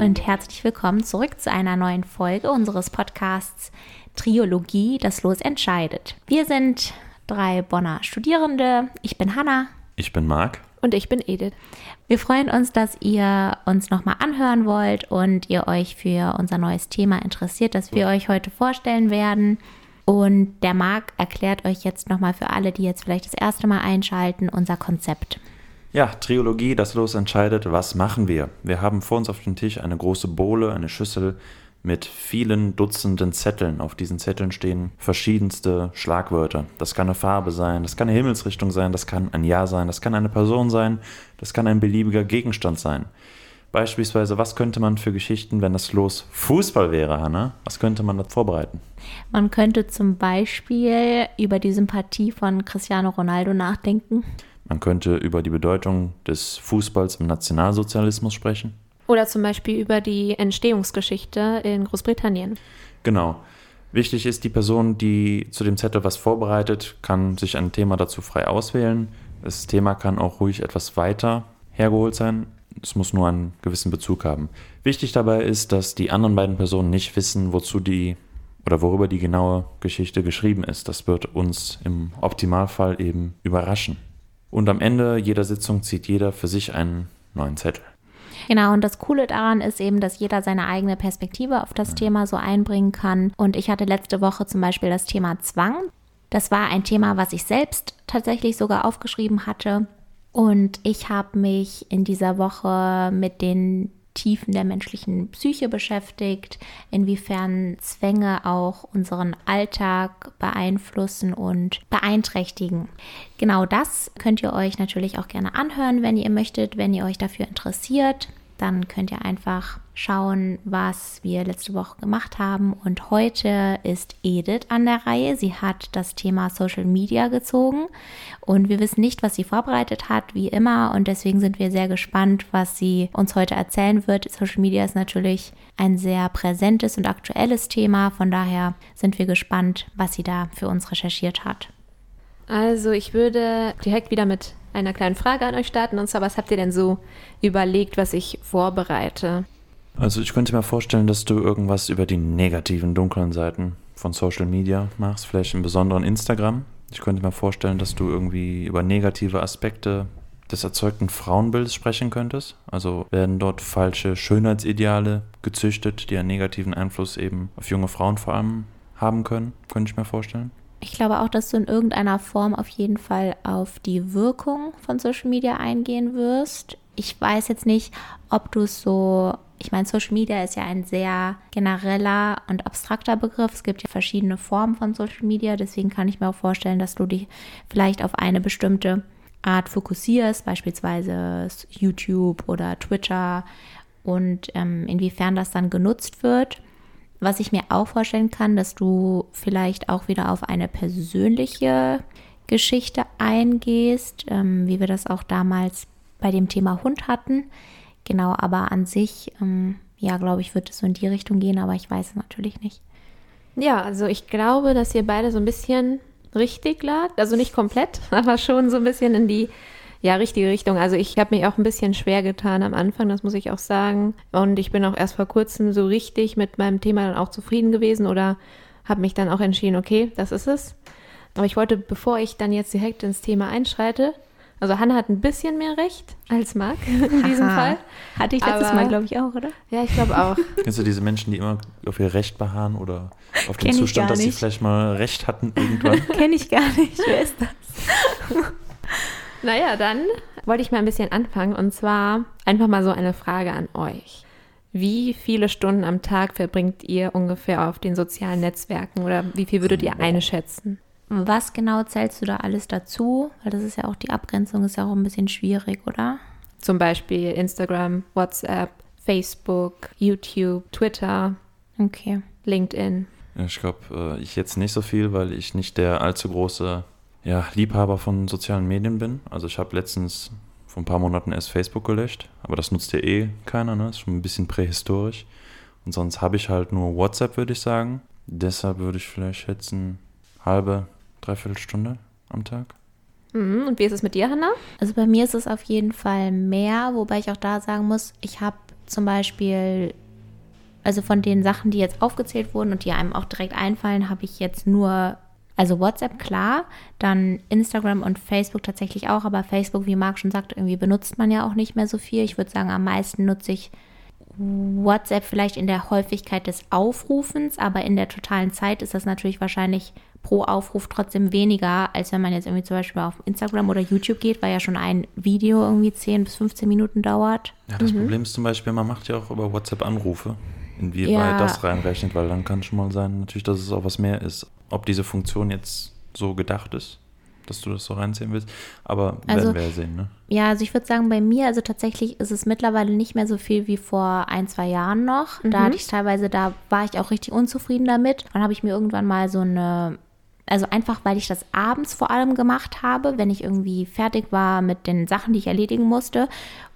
und herzlich willkommen zurück zu einer neuen Folge unseres Podcasts Triologie, das Los entscheidet. Wir sind drei Bonner Studierende. Ich bin Hanna. Ich bin Marc. Und ich bin Edith. Wir freuen uns, dass ihr uns nochmal anhören wollt und ihr euch für unser neues Thema interessiert, das wir euch heute vorstellen werden. Und der Marc erklärt euch jetzt nochmal für alle, die jetzt vielleicht das erste Mal einschalten, unser Konzept. Ja, Triologie, das Los entscheidet, was machen wir? Wir haben vor uns auf dem Tisch eine große Bohle, eine Schüssel mit vielen Dutzenden Zetteln. Auf diesen Zetteln stehen verschiedenste Schlagwörter. Das kann eine Farbe sein, das kann eine Himmelsrichtung sein, das kann ein Jahr sein, das kann eine Person sein, das kann ein beliebiger Gegenstand sein. Beispielsweise, was könnte man für Geschichten, wenn das Los Fußball wäre, Hanna? Was könnte man da vorbereiten? Man könnte zum Beispiel über die Sympathie von Cristiano Ronaldo nachdenken. Man könnte über die Bedeutung des Fußballs im Nationalsozialismus sprechen. Oder zum Beispiel über die Entstehungsgeschichte in Großbritannien. Genau. Wichtig ist, die Person, die zu dem Zettel was vorbereitet, kann sich ein Thema dazu frei auswählen. Das Thema kann auch ruhig etwas weiter hergeholt sein. Es muss nur einen gewissen Bezug haben. Wichtig dabei ist, dass die anderen beiden Personen nicht wissen, wozu die oder worüber die genaue Geschichte geschrieben ist. Das wird uns im Optimalfall eben überraschen. Und am Ende jeder Sitzung zieht jeder für sich einen neuen Zettel. Genau, und das Coole daran ist eben, dass jeder seine eigene Perspektive auf das ja. Thema so einbringen kann. Und ich hatte letzte Woche zum Beispiel das Thema Zwang. Das war ein Thema, was ich selbst tatsächlich sogar aufgeschrieben hatte. Und ich habe mich in dieser Woche mit den Tiefen der menschlichen Psyche beschäftigt, inwiefern Zwänge auch unseren Alltag beeinflussen und beeinträchtigen. Genau das könnt ihr euch natürlich auch gerne anhören, wenn ihr möchtet, wenn ihr euch dafür interessiert dann könnt ihr einfach schauen, was wir letzte Woche gemacht haben. Und heute ist Edith an der Reihe. Sie hat das Thema Social Media gezogen und wir wissen nicht, was sie vorbereitet hat, wie immer. Und deswegen sind wir sehr gespannt, was sie uns heute erzählen wird. Social Media ist natürlich ein sehr präsentes und aktuelles Thema. Von daher sind wir gespannt, was sie da für uns recherchiert hat. Also ich würde direkt wieder mit einer kleinen Frage an euch starten. Und zwar, was habt ihr denn so überlegt, was ich vorbereite? Also ich könnte mir vorstellen, dass du irgendwas über die negativen, dunklen Seiten von Social Media machst, vielleicht im Besonderen Instagram. Ich könnte mir vorstellen, dass du irgendwie über negative Aspekte des erzeugten Frauenbildes sprechen könntest. Also werden dort falsche Schönheitsideale gezüchtet, die einen negativen Einfluss eben auf junge Frauen vor allem haben können, könnte ich mir vorstellen. Ich glaube auch, dass du in irgendeiner Form auf jeden Fall auf die Wirkung von Social Media eingehen wirst. Ich weiß jetzt nicht, ob du es so, ich meine, Social Media ist ja ein sehr genereller und abstrakter Begriff. Es gibt ja verschiedene Formen von Social Media, deswegen kann ich mir auch vorstellen, dass du dich vielleicht auf eine bestimmte Art fokussierst, beispielsweise YouTube oder Twitter und ähm, inwiefern das dann genutzt wird. Was ich mir auch vorstellen kann, dass du vielleicht auch wieder auf eine persönliche Geschichte eingehst, ähm, wie wir das auch damals bei dem Thema Hund hatten. Genau, aber an sich, ähm, ja, glaube ich, wird es so in die Richtung gehen, aber ich weiß es natürlich nicht. Ja, also ich glaube, dass ihr beide so ein bisschen richtig lag. Also nicht komplett, aber schon so ein bisschen in die ja, richtige Richtung. Also ich habe mich auch ein bisschen schwer getan am Anfang, das muss ich auch sagen. Und ich bin auch erst vor kurzem so richtig mit meinem Thema dann auch zufrieden gewesen oder habe mich dann auch entschieden, okay, das ist es. Aber ich wollte, bevor ich dann jetzt direkt ins Thema einschreite, also Hanna hat ein bisschen mehr Recht als Marc in diesem Fall. Hatte ich letztes Aber, Mal, glaube ich, auch, oder? Ja, ich glaube auch. Kennst du diese Menschen, die immer auf ihr Recht beharren oder auf den Kenn Zustand, dass sie vielleicht mal Recht hatten irgendwann? Kenne ich gar nicht. Wer ist das? Naja, dann wollte ich mal ein bisschen anfangen und zwar einfach mal so eine Frage an euch. Wie viele Stunden am Tag verbringt ihr ungefähr auf den sozialen Netzwerken oder wie viel würdet ihr einschätzen? Was genau zählst du da alles dazu? Weil das ist ja auch die Abgrenzung ist ja auch ein bisschen schwierig, oder? Zum Beispiel Instagram, WhatsApp, Facebook, YouTube, Twitter. Okay. LinkedIn. Ich glaube, äh, ich jetzt nicht so viel, weil ich nicht der allzu große ja, Liebhaber von sozialen Medien bin. Also ich habe letztens vor ein paar Monaten erst Facebook gelöscht, aber das nutzt ja eh keiner, ne? Ist schon ein bisschen prähistorisch. Und sonst habe ich halt nur WhatsApp, würde ich sagen. Deshalb würde ich vielleicht schätzen, halbe, dreiviertel Stunde am Tag. Mhm. Und wie ist es mit dir, Hanna? Also bei mir ist es auf jeden Fall mehr, wobei ich auch da sagen muss, ich habe zum Beispiel, also von den Sachen, die jetzt aufgezählt wurden und die einem auch direkt einfallen, habe ich jetzt nur, also WhatsApp klar, dann Instagram und Facebook tatsächlich auch, aber Facebook, wie Marc schon sagt, irgendwie benutzt man ja auch nicht mehr so viel. Ich würde sagen, am meisten nutze ich WhatsApp vielleicht in der Häufigkeit des Aufrufens, aber in der totalen Zeit ist das natürlich wahrscheinlich pro Aufruf trotzdem weniger, als wenn man jetzt irgendwie zum Beispiel auf Instagram oder YouTube geht, weil ja schon ein Video irgendwie 10 bis 15 Minuten dauert. Ja, das Problem ist zum Beispiel, man macht ja auch über WhatsApp Anrufe. Inwieweit Ja. das reinrechnet, weil dann kann schon mal sein, natürlich, dass es auch was mehr ist. Ob diese Funktion jetzt so gedacht ist, dass du das so reinziehen willst. Aber Also- werden wir ja sehen, ne? Ja, also ich würde sagen, bei mir, also tatsächlich ist es mittlerweile nicht mehr so viel wie vor ein, zwei Jahren noch. Da hatte ich teilweise, da war ich auch richtig unzufrieden damit. Dann habe ich mir irgendwann mal so eine, also einfach, weil ich das abends vor allem gemacht habe, wenn ich irgendwie fertig war mit den Sachen, die ich erledigen musste.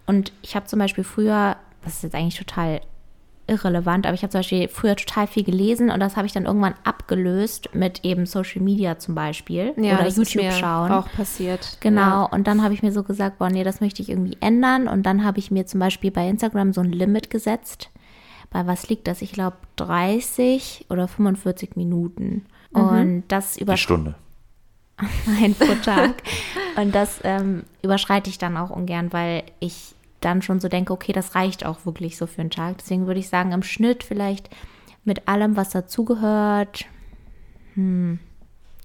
Und ich habe zum Beispiel früher, das ist jetzt eigentlich total irrelevant, aber ich habe zum Beispiel früher total viel gelesen und das habe ich dann irgendwann abgelöst mit eben Social Media zum Beispiel Ja, oder das ist YouTube mir schauen. auch passiert. Genau, Ja. und dann habe ich mir so gesagt, boah, nee, das möchte ich irgendwie ändern. Und dann habe ich mir zum Beispiel bei Instagram so ein Limit gesetzt. Bei was liegt das? Ich glaube 30 oder 45 Minuten. Und das Die über Stunde. Nein, pro Tag. Und das ähm, überschreite ich dann auch ungern, weil ich dann schon so denke, okay, das reicht auch wirklich so für einen Tag. Deswegen würde ich sagen, im Schnitt vielleicht mit allem, was dazugehört, hm,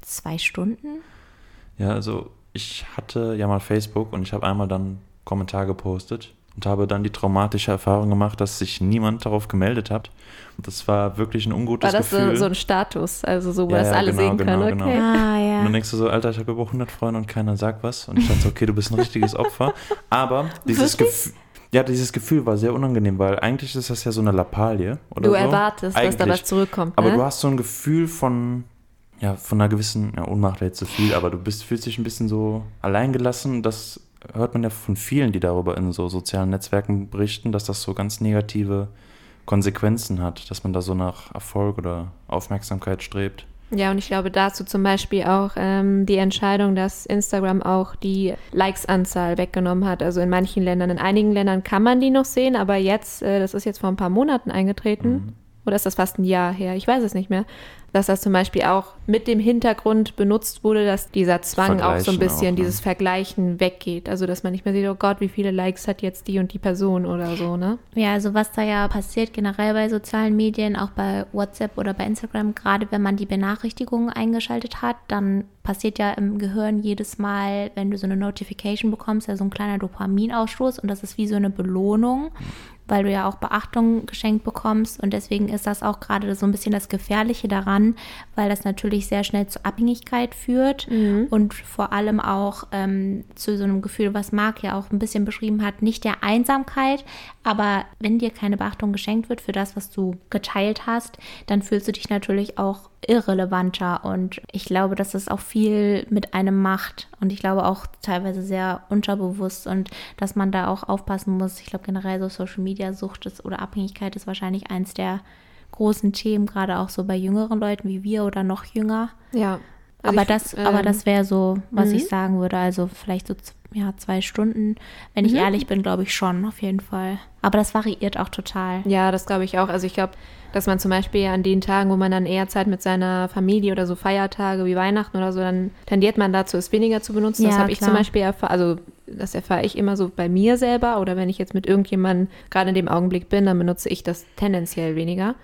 zwei Stunden. Ja, also ich hatte ja mal Facebook und ich habe einmal dann Kommentar gepostet und habe dann die traumatische Erfahrung gemacht, dass sich niemand darauf gemeldet hat. Und das war wirklich ein ungutes War das so, Gefühl. so ein Status, also so, wo Ja, das ja, alle genau, sehen genau, können? genau. Okay. Ah, ja. Und dann denkst du so, Alter, ich habe über 100 Freunde und keiner sagt was. Und ich dachte so, okay, du bist ein richtiges Opfer. Aber dieses Gefühl, ja, dieses Gefühl war sehr unangenehm, weil eigentlich ist das ja so eine Lappalie. Oder Du so. erwartest, dass da Eigentlich. was zurückkommt. Aber ne? du hast so ein Gefühl von, ja, von einer gewissen, ja, Ohnmacht wäre jetzt zu viel, aber du bist, fühlst dich ein bisschen so alleingelassen. Das hört man ja von vielen, die darüber in so sozialen Netzwerken berichten, dass das so ganz negative Konsequenzen hat, dass man da so nach Erfolg oder Aufmerksamkeit strebt. Ja, und ich glaube dazu zum Beispiel auch ähm, die Entscheidung, dass Instagram auch die Likes-Anzahl weggenommen hat. Also in manchen Ländern, in einigen Ländern kann man die noch sehen, aber jetzt, äh, das ist jetzt vor ein paar Monaten eingetreten, oder ist das fast ein Jahr her? Ich weiß es nicht mehr. Dass das zum Beispiel auch mit dem Hintergrund benutzt wurde, dass dieser Zwang auch so ein bisschen, auch, ne? dieses Vergleichen weggeht. Also dass man nicht mehr sieht, oh Gott, wie viele Likes hat jetzt die und die Person oder so, ne? Ja, also was da ja passiert generell bei sozialen Medien, auch bei WhatsApp oder bei Instagram, gerade wenn man die Benachrichtigungen eingeschaltet hat, dann passiert ja im Gehirn jedes Mal, wenn du so eine Notification bekommst, ja so ein kleiner Dopaminausstoß und das ist wie so eine Belohnung, weil du ja auch Beachtung geschenkt bekommst. Und deswegen ist das auch gerade so ein bisschen das Gefährliche daran, weil das natürlich sehr schnell zu Abhängigkeit führt und vor allem auch ähm, zu so einem Gefühl, was Marc ja auch ein bisschen beschrieben hat, nicht der Einsamkeit, aber wenn dir keine Beachtung geschenkt wird für das, was du geteilt hast, dann fühlst du dich natürlich auch irrelevanter und ich glaube, dass das auch viel mit einem macht und ich glaube auch teilweise sehr unterbewusst und dass man da auch aufpassen muss. Ich glaube generell so Social Media Sucht ist oder Abhängigkeit ist wahrscheinlich eins der großen Themen, gerade auch so bei jüngeren Leuten wie wir oder noch jünger. Ja. Also aber ich, das, aber ähm, das wäre so, was mhm. ich sagen würde. Also vielleicht so ja, zwei Stunden. Wenn ich Mhm. ehrlich bin, glaube ich schon, auf jeden Fall. Aber das variiert auch total. Ja, das glaube ich auch. Also ich glaube, dass man zum Beispiel an den Tagen, wo man dann eher Zeit mit seiner Familie oder so Feiertage wie Weihnachten oder so, dann tendiert man dazu, es weniger zu benutzen. das Ja, habe ich zum Beispiel erfahren, also das erfahre ich immer so bei mir selber oder wenn ich jetzt mit irgendjemandem gerade in dem Augenblick bin, dann benutze ich das tendenziell weniger.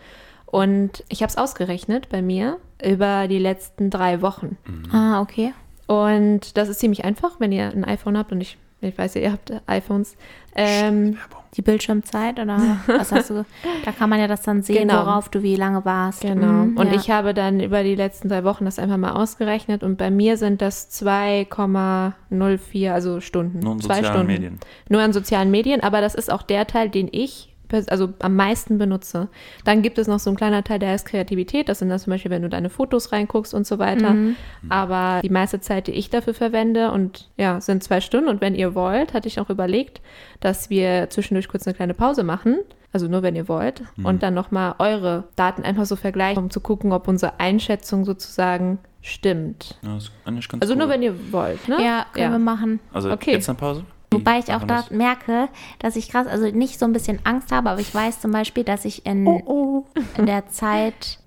Und ich habe es ausgerechnet bei mir über die letzten drei Wochen. Ah, okay. Und das ist ziemlich einfach, wenn ihr ein iPhone habt und ich, ich weiß ja, ihr habt iPhones. Ähm, Die Bildschirmzeit oder was hast du? Da kann man ja das dann sehen, Genau. worauf du wie lange warst. Genau. Mhm, und ja. ich habe dann über die letzten drei Wochen das einfach mal ausgerechnet und bei mir sind das 2,04, also Stunden. Nur in Zwei sozialen Stunden. Medien. Nur an sozialen Medien, aber das ist auch der Teil, den ich also am meisten benutze. Dann gibt es noch so ein kleiner Teil, der heißt Kreativität. Das sind dann zum Beispiel, wenn du deine Fotos reinguckst und so weiter. Mhm. Aber die meiste Zeit, die ich dafür verwende und ja, sind zwei Stunden. Und wenn ihr wollt, hatte ich auch überlegt, dass wir zwischendurch kurz eine kleine Pause machen. Also nur, wenn ihr wollt. Und dann nochmal eure Daten einfach so vergleichen, um zu gucken, ob unsere Einschätzung sozusagen stimmt. Ja, das ist eigentlich ganz Also cool. nur, wenn ihr wollt, ne? ja, können wir machen. Also Okay. jetzt eine Pause? Wobei ich auch das. merke, dass ich krass, also nicht so ein bisschen Angst habe, aber ich weiß zum Beispiel, dass ich in, Oh, in der Zeit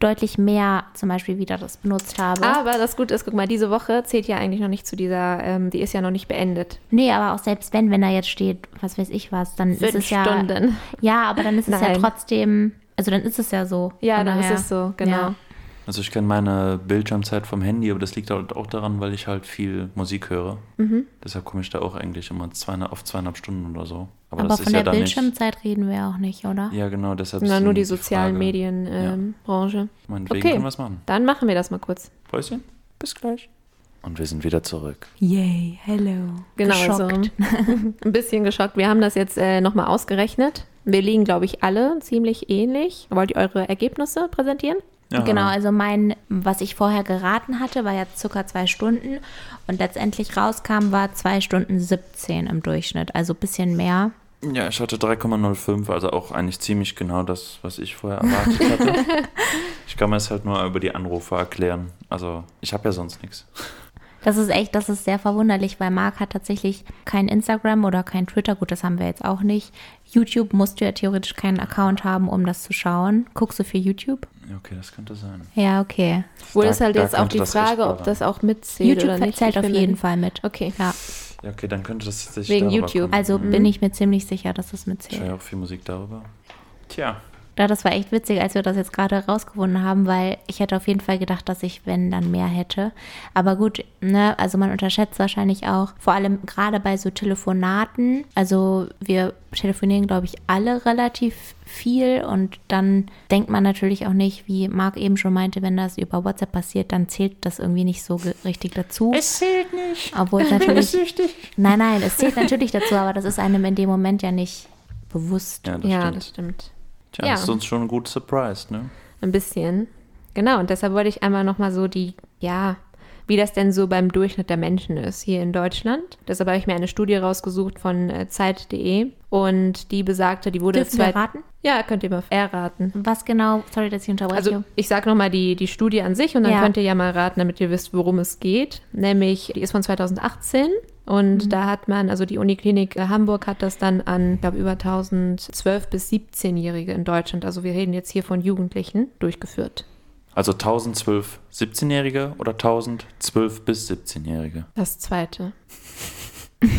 deutlich mehr zum Beispiel wieder das benutzt habe. Aber das Gute ist, guck mal, diese Woche zählt ja eigentlich noch nicht zu dieser, ähm, die ist ja noch nicht beendet. Nee, aber auch selbst wenn, wenn da jetzt steht, was weiß ich was, dann ist Fünf es ja. Stunden. Ja, aber dann ist es ja Nein. trotzdem, also dann ist es ja so. Ja, dann daher, ist es so, genau. Ja. Also ich kenne meine Bildschirmzeit vom Handy, aber das liegt halt auch daran, weil ich halt viel Musik höre. Mhm. Deshalb komme ich da auch eigentlich immer zweieinhalb, auf zweieinhalb Stunden oder so. Aber, Aber das von ist der ja dann Bildschirmzeit reden wir auch nicht, oder? nicht. Ja, genau, deshalb Na, nur dann die sozialen. Medienbranche. Ähm, Branche. Meinetwegen Okay. können wir es machen. Dann machen wir das mal kurz. Päuschen, bis gleich. Und wir sind wieder zurück. Yay, hello. Genau, Geschockt. so ein bisschen geschockt. Wir haben das jetzt äh, nochmal ausgerechnet. Wir liegen, glaube ich, alle ziemlich ähnlich. Wollt ihr eure Ergebnisse präsentieren? Ja, Genau, also mein, was ich vorher geraten hatte, war ja circa zwei Stunden und letztendlich rauskam, war zwei Stunden 17 im Durchschnitt, also ein bisschen mehr. Ja, ich hatte 3,05, also auch eigentlich ziemlich genau das, was ich vorher erwartet hatte. ich kann mir es halt nur über die Anrufe erklären. Also ich habe ja sonst nichts. Das ist echt, das ist sehr verwunderlich, weil Marc hat tatsächlich kein Instagram oder kein Twitter, gut, das haben wir jetzt auch nicht. YouTube musst du ja theoretisch keinen Account haben, um das zu schauen. Guckst du für YouTube? Ja, okay, das könnte sein. Ja, okay. Wohl Da- ist halt da jetzt auch die Frage, ob das auch mitzählt YouTube oder nicht. zählt auf jeden nicht- Fall mit. Okay. Ja, Ja, okay, dann könnte das tatsächlich Wegen YouTube. kommen. also bin ich mir ziemlich sicher, dass das Ich höre mitzählt. ja auch viel Musik darüber. Tja, Ja, das war echt witzig, als wir das jetzt gerade rausgefunden haben, weil ich hätte auf jeden Fall gedacht, dass ich, wenn, dann mehr hätte. Aber gut, ne, also man unterschätzt wahrscheinlich auch, vor allem gerade bei so Telefonaten, also wir telefonieren, glaube ich, alle relativ viel und dann denkt man natürlich auch nicht, wie Marc eben schon meinte, wenn das über WhatsApp passiert, dann zählt das irgendwie nicht so richtig dazu. es zählt nicht. Obwohl es natürlich, süchtig. nein, nein, es zählt natürlich dazu, aber das ist einem in dem Moment ja nicht bewusst. Ja, das Ja, stimmt. das stimmt. Tja, Ja. das ist uns schon gut surprised, ne? Ein bisschen. Genau, und deshalb wollte ich einmal nochmal so die, ja, wie das denn so beim Durchschnitt der Menschen ist hier in Deutschland. Deshalb habe ich mir eine Studie rausgesucht von äh, Zeit.de und die besagte, die wurde Dürfen wir zwei- raten? Ja, könnt ihr mal erraten. Was genau, sorry, dass ich unterbreche. Also ich sage nochmal die, die Studie an sich und dann Ja. könnt ihr ja mal raten, damit ihr wisst, worum es geht. Nämlich, die ist von 2018 und da hat man, also die Uniklinik äh, Hamburg hat das dann an, ich glaube, über 1012 bis 17-Jährige in Deutschland, also wir reden jetzt hier von Jugendlichen, durchgeführt. Also 1012 17-Jährige oder 1012 bis 17-Jährige? Das zweite.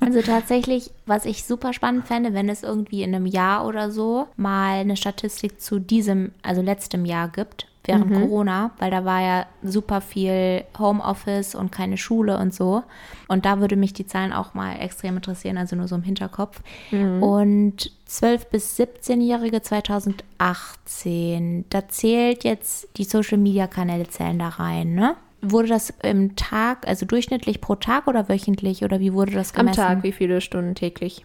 Also tatsächlich, was ich super spannend fände, wenn es irgendwie in einem Jahr oder so mal eine Statistik zu diesem, also letztem Jahr gibt, während Corona, weil da war ja super viel Homeoffice und keine Schule und so. Und da würde mich die Zahlen auch mal extrem interessieren, also nur so im Hinterkopf. Und 12- bis 17-Jährige 2018, da zählt jetzt die Social-Media-Kanäle zählen da rein, ne? Wurde das im Tag, also durchschnittlich pro Tag oder wöchentlich oder wie wurde das Am gemessen? Tag, wie viele Stunden täglich?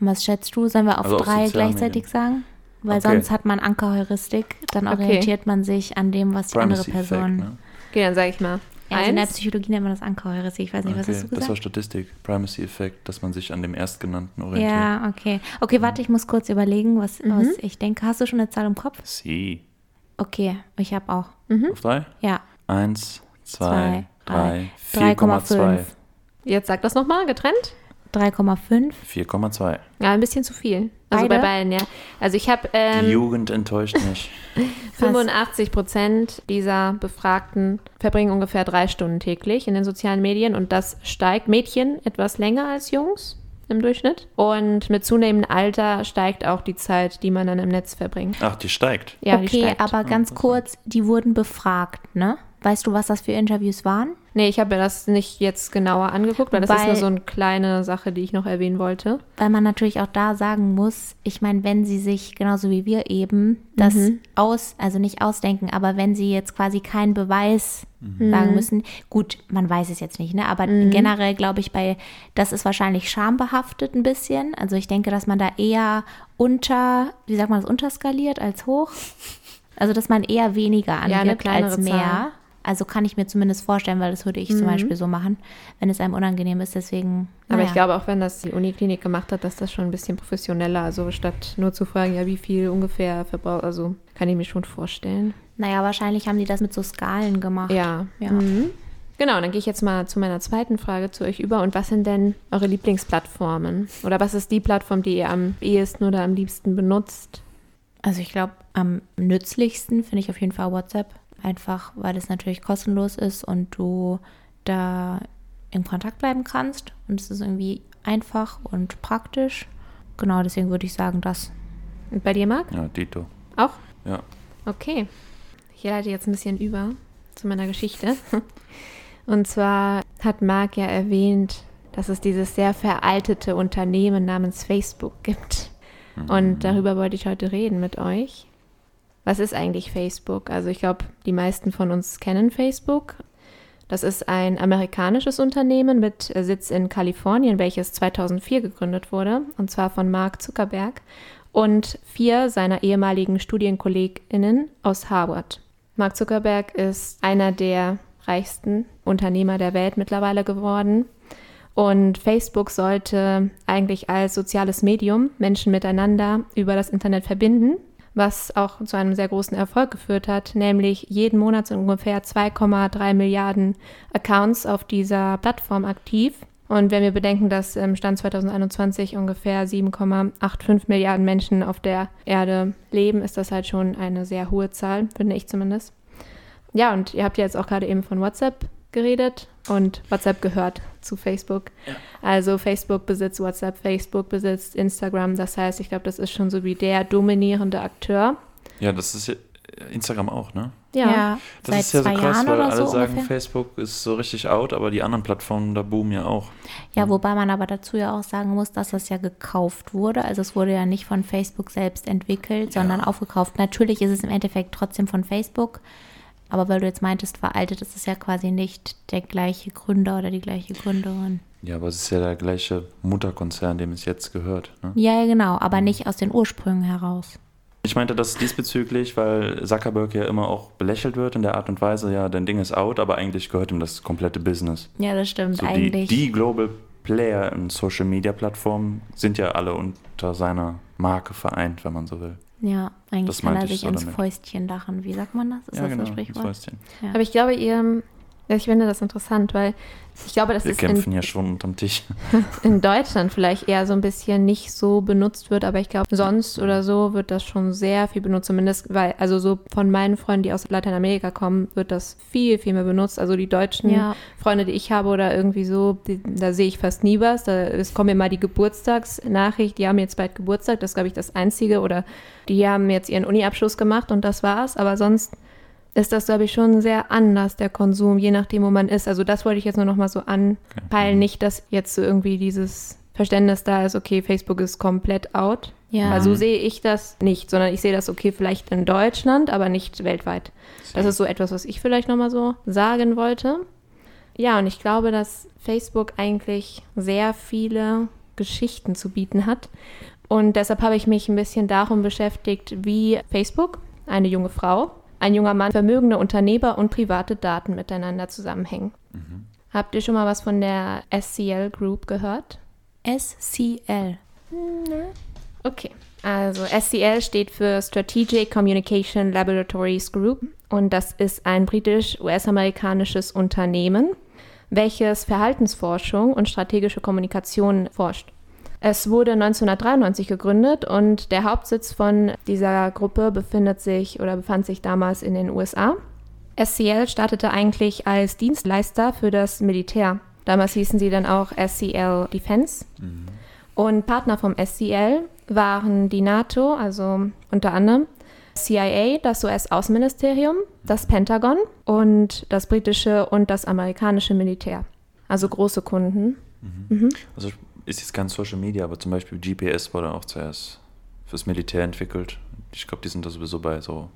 Was schätzt du? Sollen wir auf Also auf drei sozialen gleichzeitig Medien. sagen? Weil Okay. sonst hat man Ankerheuristik, dann Okay. orientiert man sich an dem, was die andere Privacy-Effekt, Person. ne? Okay, dann sage ich mal. Ja, also in der. Psychologie nennt man das Ankerheuristik. Ich weiß nicht, was Okay, hast du das war gesagt? Statistik. Primacy-Effekt, dass man sich an dem Erstgenannten orientiert. Ja, okay. Okay, warte, ich muss kurz überlegen, was, Mhm. was ich denke. Hast du schon eine Zahl im Kopf? Sie. Okay, ich habe auch. Auf drei? Ja. Eins, zwei, Zwei, drei, drei, 4,2. 3,5. Jetzt sag das nochmal, getrennt? 3,5. 4,2. Ja, ein bisschen zu viel. Also Beide? bei beiden, ja. Also ich habe Die ähm, Jugend enttäuscht mich. 85 Prozent dieser Befragten verbringen ungefähr drei Stunden täglich in den sozialen Medien und das steigt Mädchen etwas länger als Jungs im Durchschnitt. Und mit zunehmendem Alter steigt auch die Zeit, die man dann im Netz verbringt. Ach, die steigt. Ja, die okay, steigt. aber ganz kurz, die wurden befragt, ne? Weißt du, was das für Interviews waren? Nee, ich habe mir das nicht jetzt genauer angeguckt, weil das ist Weil- nur so eine kleine Sache, die ich noch erwähnen wollte. Weil man natürlich auch da sagen muss, ich meine, wenn sie sich, genauso wie wir eben, das aus, also nicht ausdenken, aber wenn sie jetzt quasi keinen Beweis sagen müssen, gut, man weiß es jetzt nicht, ne? Aber generell glaube ich, bei, das ist wahrscheinlich schambehaftet ein bisschen. Also ich denke, dass man da eher unter, wie sagt man das, unterskaliert als hoch. Also dass man eher weniger eine angibt kleinere als mehr. Zahl. Also kann ich mir zumindest vorstellen, weil das würde ich zum Beispiel so machen, wenn es einem unangenehm ist. Deswegen. Aber naja. ich glaube auch, wenn das die Uniklinik gemacht hat, dass das schon ein bisschen professioneller, also statt nur zu fragen, ja, wie viel ungefähr verbraucht, also kann ich mir schon vorstellen. Naja, wahrscheinlich haben die das mit so Skalen gemacht. Ja. Ja. Mhm. Genau, dann gehe ich jetzt mal zu meiner zweiten Frage zu euch über. Und was sind denn eure Lieblingsplattformen? Oder was ist die Plattform, die ihr am ehesten oder am liebsten benutzt? Also ich glaube, am nützlichsten finde ich auf jeden Fall WhatsApp. Einfach, weil es natürlich kostenlos ist und du da in Kontakt bleiben kannst. Und es ist irgendwie einfach und praktisch. Genau, deswegen würde ich sagen, das. Und bei dir, Marc? Ja, Dito. Auch? Ja. Okay. Ich leite jetzt ein bisschen über zu meiner Geschichte. Und zwar hat Marc ja erwähnt, dass es dieses sehr veraltete Unternehmen namens Facebook gibt. Und darüber wollte ich heute reden mit euch. Was ist eigentlich Facebook? Also ich glaube, die meisten von uns kennen Facebook. Das ist ein amerikanisches Unternehmen mit Sitz in Kalifornien, welches 2004 gegründet wurde, und zwar von Mark Zuckerberg und vier seiner ehemaligen Studienkolleginnen aus Harvard. Mark Zuckerberg ist einer der reichsten Unternehmer der Welt mittlerweile geworden. Und Facebook sollte eigentlich als soziales Medium Menschen miteinander über das Internet verbinden, was auch zu einem sehr großen Erfolg geführt hat, nämlich jeden Monat sind ungefähr 2,3 Milliarden Accounts auf dieser Plattform aktiv. Und wenn wir bedenken, dass im Stand 2021 ungefähr 7,85 Milliarden Menschen auf der Erde leben, ist das halt schon eine sehr hohe Zahl, finde ich zumindest. Ja, und ihr habt ja jetzt auch gerade eben von WhatsApp geredet und WhatsApp gehört zu Facebook. Ja. Also Facebook besitzt WhatsApp, Facebook besitzt Instagram. Das heißt, ich glaube, das ist schon so wie der dominierende Akteur. Ja, das ist ja Instagram auch, ne? Ja, Das seit ist ja so zwei krass, Jahren weil alle so sagen, ungefähr. Facebook ist so richtig out, aber die anderen Plattformen, da boomen ja auch. Ja, wobei man aber dazu ja auch sagen muss, dass das ja gekauft wurde. Also es wurde ja nicht von Facebook selbst entwickelt, sondern aufgekauft. Natürlich ist es im Endeffekt trotzdem von Facebook. Aber weil du jetzt meintest, veraltet, ist es ja quasi nicht der gleiche Gründer oder die gleiche Gründerin. Ja, aber es ist ja der gleiche Mutterkonzern, dem es jetzt gehört. Ne? Ja, ja, genau, aber nicht aus den Ursprüngen heraus. Ich meinte das diesbezüglich, weil Zuckerberg ja immer auch belächelt wird in der Art und Weise, ja, dein Ding ist out, aber eigentlich gehört ihm das komplette Business. Ja, das stimmt So die, eigentlich. die Global Player in Social Media Plattformen sind ja alle unter seiner Marke vereint, wenn man so will. Ja, eigentlich Das kann er sich ins. Fäustchen lachen. Wie sagt man das? Ist das das Sprichwort? genau, das Fäustchen. Ja. aber ich glaube, ihr, ich finde das interessant, weil ich glaube, das Wir ist in, kämpfen ja schon unterm Tisch. in Deutschland vielleicht eher so ein bisschen nicht so benutzt wird, aber ich glaube, sonst oder so wird das schon sehr viel benutzt, zumindest, weil, also so von meinen Freunden, die aus Lateinamerika kommen, wird das viel, viel mehr benutzt. Also die deutschen Ja. Freunde, die ich habe oder irgendwie so, die, da sehe ich fast nie was. Da es kommt mir mal die Geburtstagsnachricht, die haben jetzt bald Geburtstag, das ist, glaube ich, das Einzige. Oder die haben jetzt ihren Uni-Abschluss gemacht und das war's. Aber sonst ist das, glaube ich, schon sehr anders, der Konsum, je nachdem, wo man ist. Also das wollte ich jetzt nur noch mal so anpeilen. Nicht, dass jetzt so irgendwie dieses Verständnis da ist, okay, Facebook ist komplett out. Ja. Weil so sehe ich das nicht, sondern ich sehe das, okay, vielleicht in Deutschland, aber nicht weltweit. Das ist so etwas, was ich vielleicht noch mal so sagen wollte. Ja, und ich glaube, dass Facebook eigentlich sehr viele Geschichten zu bieten hat. Und deshalb habe ich mich ein bisschen darum beschäftigt, wie Facebook, eine junge Frau, ein junger Mann, vermögende Unternehmer und private Daten miteinander zusammenhängen. Habt ihr schon mal was von der SCL Group gehört? SCL. Okay. Also SCL steht für Strategic Communication Laboratories Group und das ist ein britisch-US-amerikanisches Unternehmen, welches Verhaltensforschung und strategische Kommunikation forscht. Es wurde 1993 gegründet und der Hauptsitz von dieser Gruppe befindet sich oder befand sich damals in den USA. SCL startete eigentlich als Dienstleister für das Militär. Damals hießen sie dann auch SCL Defense. Und Partner vom SCL waren die NATO, also unter anderem CIA, das US-Außenministerium, das Pentagon und das britische und das amerikanische Militär. Also große Kunden. Also ist jetzt kein Social Media, aber zum Beispiel GPS wurde auch zuerst fürs Militär entwickelt. Ich glaube, die sind da sowieso bei so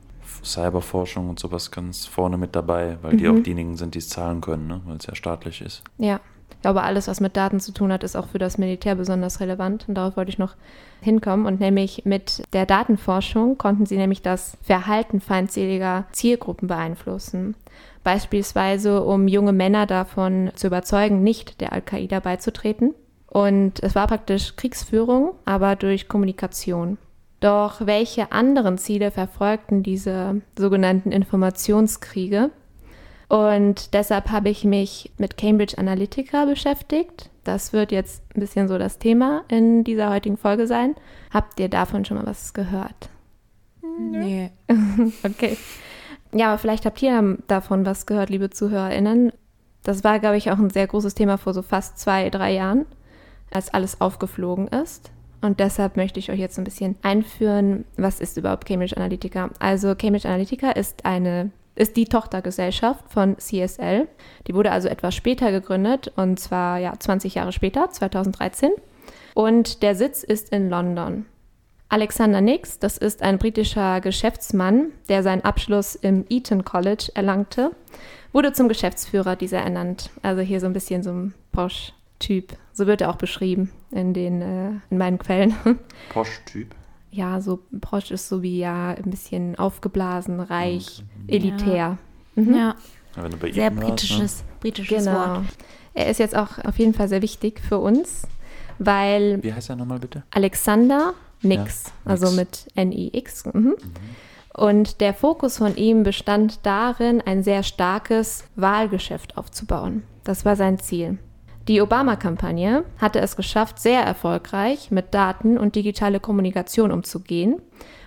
Cyberforschung und sowas ganz vorne mit dabei, weil die auch diejenigen sind, die es zahlen können, ne? weil es ja staatlich ist. Ja, ich glaube, alles, was mit Daten zu tun hat, ist auch für das Militär besonders relevant. Und darauf wollte ich noch hinkommen. Und nämlich mit der Datenforschung konnten sie nämlich das Verhalten feindseliger Zielgruppen beeinflussen. Beispielsweise, um junge Männer davon zu überzeugen, nicht der Al-Qaida beizutreten. Und es war praktisch Kriegsführung, aber durch Kommunikation. Doch welche anderen Ziele verfolgten diese sogenannten Informationskriege? Und deshalb habe ich mich mit Cambridge Analytica beschäftigt. Das wird jetzt ein bisschen so das Thema in dieser heutigen Folge sein. Habt ihr davon schon mal was gehört? Nee. okay. Ja, aber vielleicht habt ihr davon was gehört, liebe ZuhörerInnen. Das war, glaube ich, auch ein sehr großes Thema vor so fast zwei, drei Jahren, als alles aufgeflogen ist. Und deshalb möchte ich euch jetzt ein bisschen einführen, was ist überhaupt Cambridge Analytica. Also Cambridge Analytica ist eine ist die Tochtergesellschaft von CSL. Die wurde also etwas später gegründet und zwar ja 20 Jahre später, 2013. Und der Sitz ist in London. Alexander Nix, das ist ein britischer Geschäftsmann, der seinen Abschluss im Eton College erlangte, wurde zum Geschäftsführer dieser ernannt. Also hier so ein bisschen so ein Posch-Typ. So wird er auch beschrieben in, den, äh, in meinen Quellen. Posch-Typ? Ja, so Posch ist so wie ja ein bisschen aufgeblasen, reich, okay. elitär. Ja. Mhm. ja. Sehr britisches, warst, ne? britisches genau. Wort. Er ist jetzt auch auf jeden Fall sehr wichtig für uns, weil. Wie heißt er nochmal bitte? Alexander Nix, ja, also mit N-I-X. Mhm. Mhm. Und der Fokus von ihm bestand darin, ein sehr starkes Wahlgeschäft aufzubauen. Das war sein Ziel. Die Obama-Kampagne hatte es geschafft, sehr erfolgreich mit Daten und digitale Kommunikation umzugehen,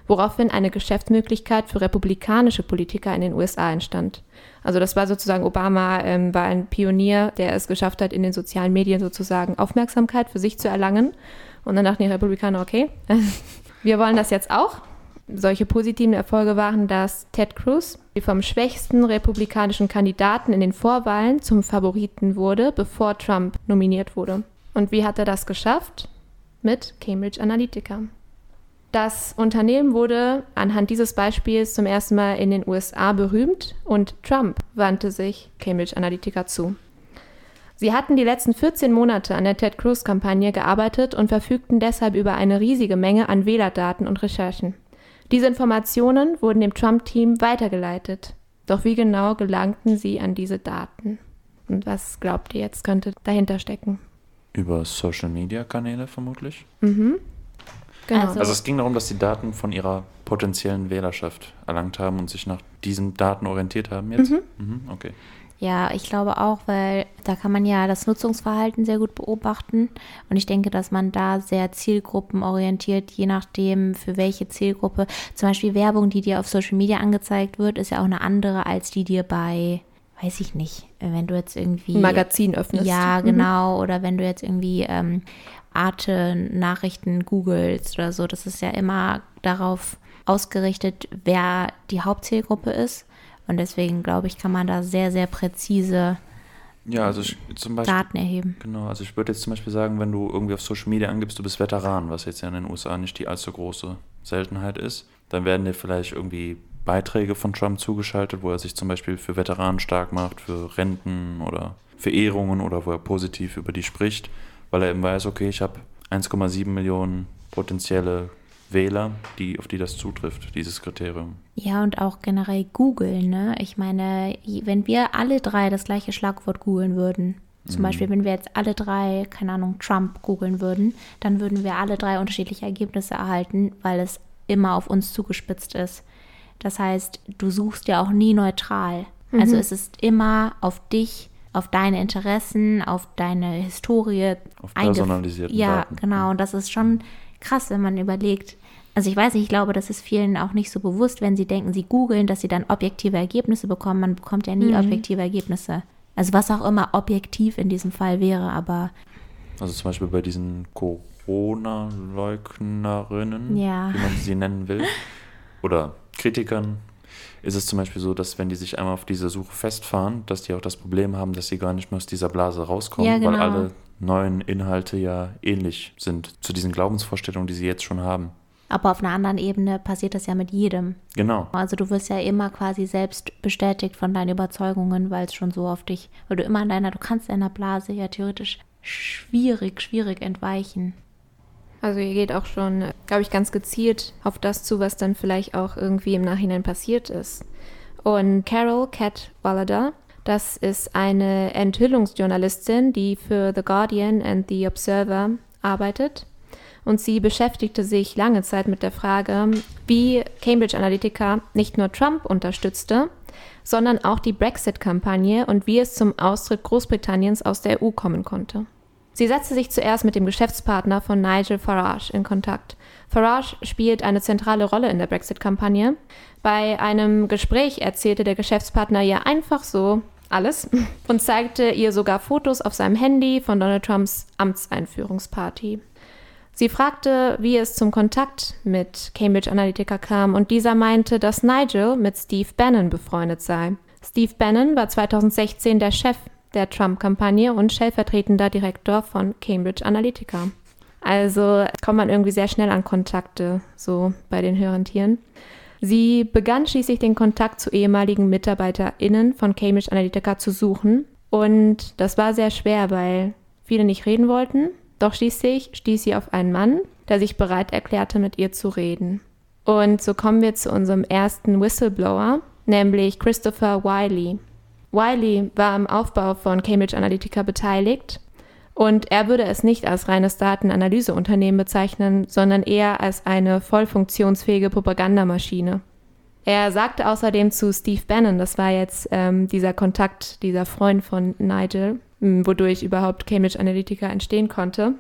woraufhin eine Geschäftsmöglichkeit für republikanische Politiker in den USA entstand. Also das war sozusagen, Obama ähm, war ein Pionier, der es geschafft hat, in den sozialen Medien sozusagen Aufmerksamkeit für sich zu erlangen und dann dachten die Republikaner, okay, wir wollen das jetzt auch. Solche positiven Erfolge waren, dass Ted Cruz vom schwächsten republikanischen Kandidaten in den Vorwahlen zum Favoriten wurde, bevor Trump nominiert wurde. Und wie hat er das geschafft? Mit Cambridge Analytica. Das Unternehmen wurde anhand dieses Beispiels zum ersten Mal in den USA berühmt und Trump wandte sich Cambridge Analytica zu. Sie hatten die letzten 14 Monate an der Ted Cruz-Kampagne gearbeitet und verfügten deshalb über eine riesige Menge an Wählerdaten und Recherchen. Diese Informationen wurden dem Trump-Team weitergeleitet. Doch wie genau gelangten sie an diese Daten? Und was glaubt ihr jetzt könnte dahinter stecken? Über Social-Media-Kanäle vermutlich. Mhm. Genau. Also, also es ging darum, dass die Daten von ihrer potenziellen Wählerschaft erlangt haben und sich nach diesen Daten orientiert haben jetzt? Mhm. Mhm, okay. Ja, ich glaube auch, weil da kann man ja das Nutzungsverhalten sehr gut beobachten. Und ich denke, dass man da sehr zielgruppenorientiert, je nachdem, für welche Zielgruppe. Zum Beispiel Werbung, die dir auf Social Media angezeigt wird, ist ja auch eine andere, als die dir bei, weiß ich nicht, wenn du jetzt irgendwie. Ein Magazin öffnest. Ja, mhm. genau. Mhm. Oder wenn du jetzt irgendwie ähm, Arte-Nachrichten googelst oder so. Das ist ja immer darauf ausgerichtet, wer die Hauptzielgruppe ist. Und deswegen glaube ich, kann man da sehr, sehr präzise ja, also ich, zum Beispiel, Daten erheben. Genau, also ich würde jetzt zum Beispiel sagen, wenn du irgendwie auf Social Media angibst, du bist Veteran, was jetzt ja in den USA nicht die allzu große Seltenheit ist, dann werden dir vielleicht irgendwie Beiträge von Trump zugeschaltet, wo er sich zum Beispiel für Veteranen stark macht, für Renten oder für Ehrungen oder wo er positiv über die spricht, weil er eben weiß, okay, ich habe 1,7 Millionen potenzielle Wähler, die, auf die das zutrifft, dieses Kriterium. Ja, und auch generell Google, ne? Ich meine, wenn wir alle drei das gleiche Schlagwort googeln würden, zum mhm. Beispiel, wenn wir jetzt alle drei, keine Ahnung, Trump googeln würden, dann würden wir alle drei unterschiedliche Ergebnisse erhalten, weil es immer auf uns zugespitzt ist. Das heißt, du suchst ja auch nie neutral. Mhm. Also es ist immer auf dich, auf deine Interessen, auf deine Historie. Auf personalisierte Ja, Daten. genau. Und das ist schon krass, wenn man überlegt, also ich weiß nicht, ich glaube, das ist vielen auch nicht so bewusst, wenn sie denken, sie googeln, dass sie dann objektive Ergebnisse bekommen. Man bekommt ja nie mhm. objektive Ergebnisse. Also was auch immer objektiv in diesem Fall wäre, aber. Also zum Beispiel bei diesen Corona-Leugnerinnen, ja. wie man sie nennen will, oder Kritikern, ist es zum Beispiel so, dass wenn die sich einmal auf diese Suche festfahren, dass die auch das Problem haben, dass sie gar nicht mehr aus dieser Blase rauskommen, ja, genau. weil alle neuen Inhalte ja ähnlich sind zu diesen Glaubensvorstellungen, die sie jetzt schon haben. Aber auf einer anderen Ebene passiert das ja mit jedem. Genau. Also du wirst ja immer quasi selbst bestätigt von deinen Überzeugungen, weil es schon so auf dich, weil du immer in deiner, du kannst deiner Blase ja theoretisch schwierig, schwierig entweichen. Also ihr geht auch schon, glaube ich, ganz gezielt auf das zu, was dann vielleicht auch irgendwie im Nachhinein passiert ist. Und Carol Cat Wallader, das ist eine Enthüllungsjournalistin, die für The Guardian and The Observer arbeitet und sie beschäftigte sich lange Zeit mit der Frage, wie Cambridge Analytica nicht nur Trump unterstützte, sondern auch die Brexit-Kampagne und wie es zum Austritt Großbritanniens aus der EU kommen konnte. Sie setzte sich zuerst mit dem Geschäftspartner von Nigel Farage in Kontakt. Farage spielt eine zentrale Rolle in der Brexit-Kampagne. Bei einem Gespräch erzählte der Geschäftspartner ihr einfach so alles und zeigte ihr sogar Fotos auf seinem Handy von Donald Trumps Amtseinführungsparty. Sie fragte, wie es zum Kontakt mit Cambridge Analytica kam und dieser meinte, dass Nigel mit Steve Bannon befreundet sei. Steve Bannon war 2016 der Chef der Trump-Kampagne und stellvertretender Direktor von Cambridge Analytica. Also kommt man irgendwie sehr schnell an Kontakte, so bei den höheren Tieren. Sie begann schließlich den Kontakt zu ehemaligen MitarbeiterInnen von Cambridge Analytica zu suchen. Und das war sehr schwer, weil viele nicht reden wollten. Doch schließlich stieß sie auf einen Mann, der sich bereit erklärte, mit ihr zu reden. Und so kommen wir zu unserem ersten Whistleblower, nämlich Christopher Wiley. Wiley war am Aufbau von Cambridge Analytica beteiligt und er würde es nicht als reines Datenanalyseunternehmen bezeichnen, sondern eher als eine voll funktionsfähige Propagandamaschine. Er sagte außerdem zu Steve Bannon, das war jetzt ähm, dieser Kontakt, dieser Freund von Nigel, wodurch überhaupt Cambridge Analytica entstehen konnte.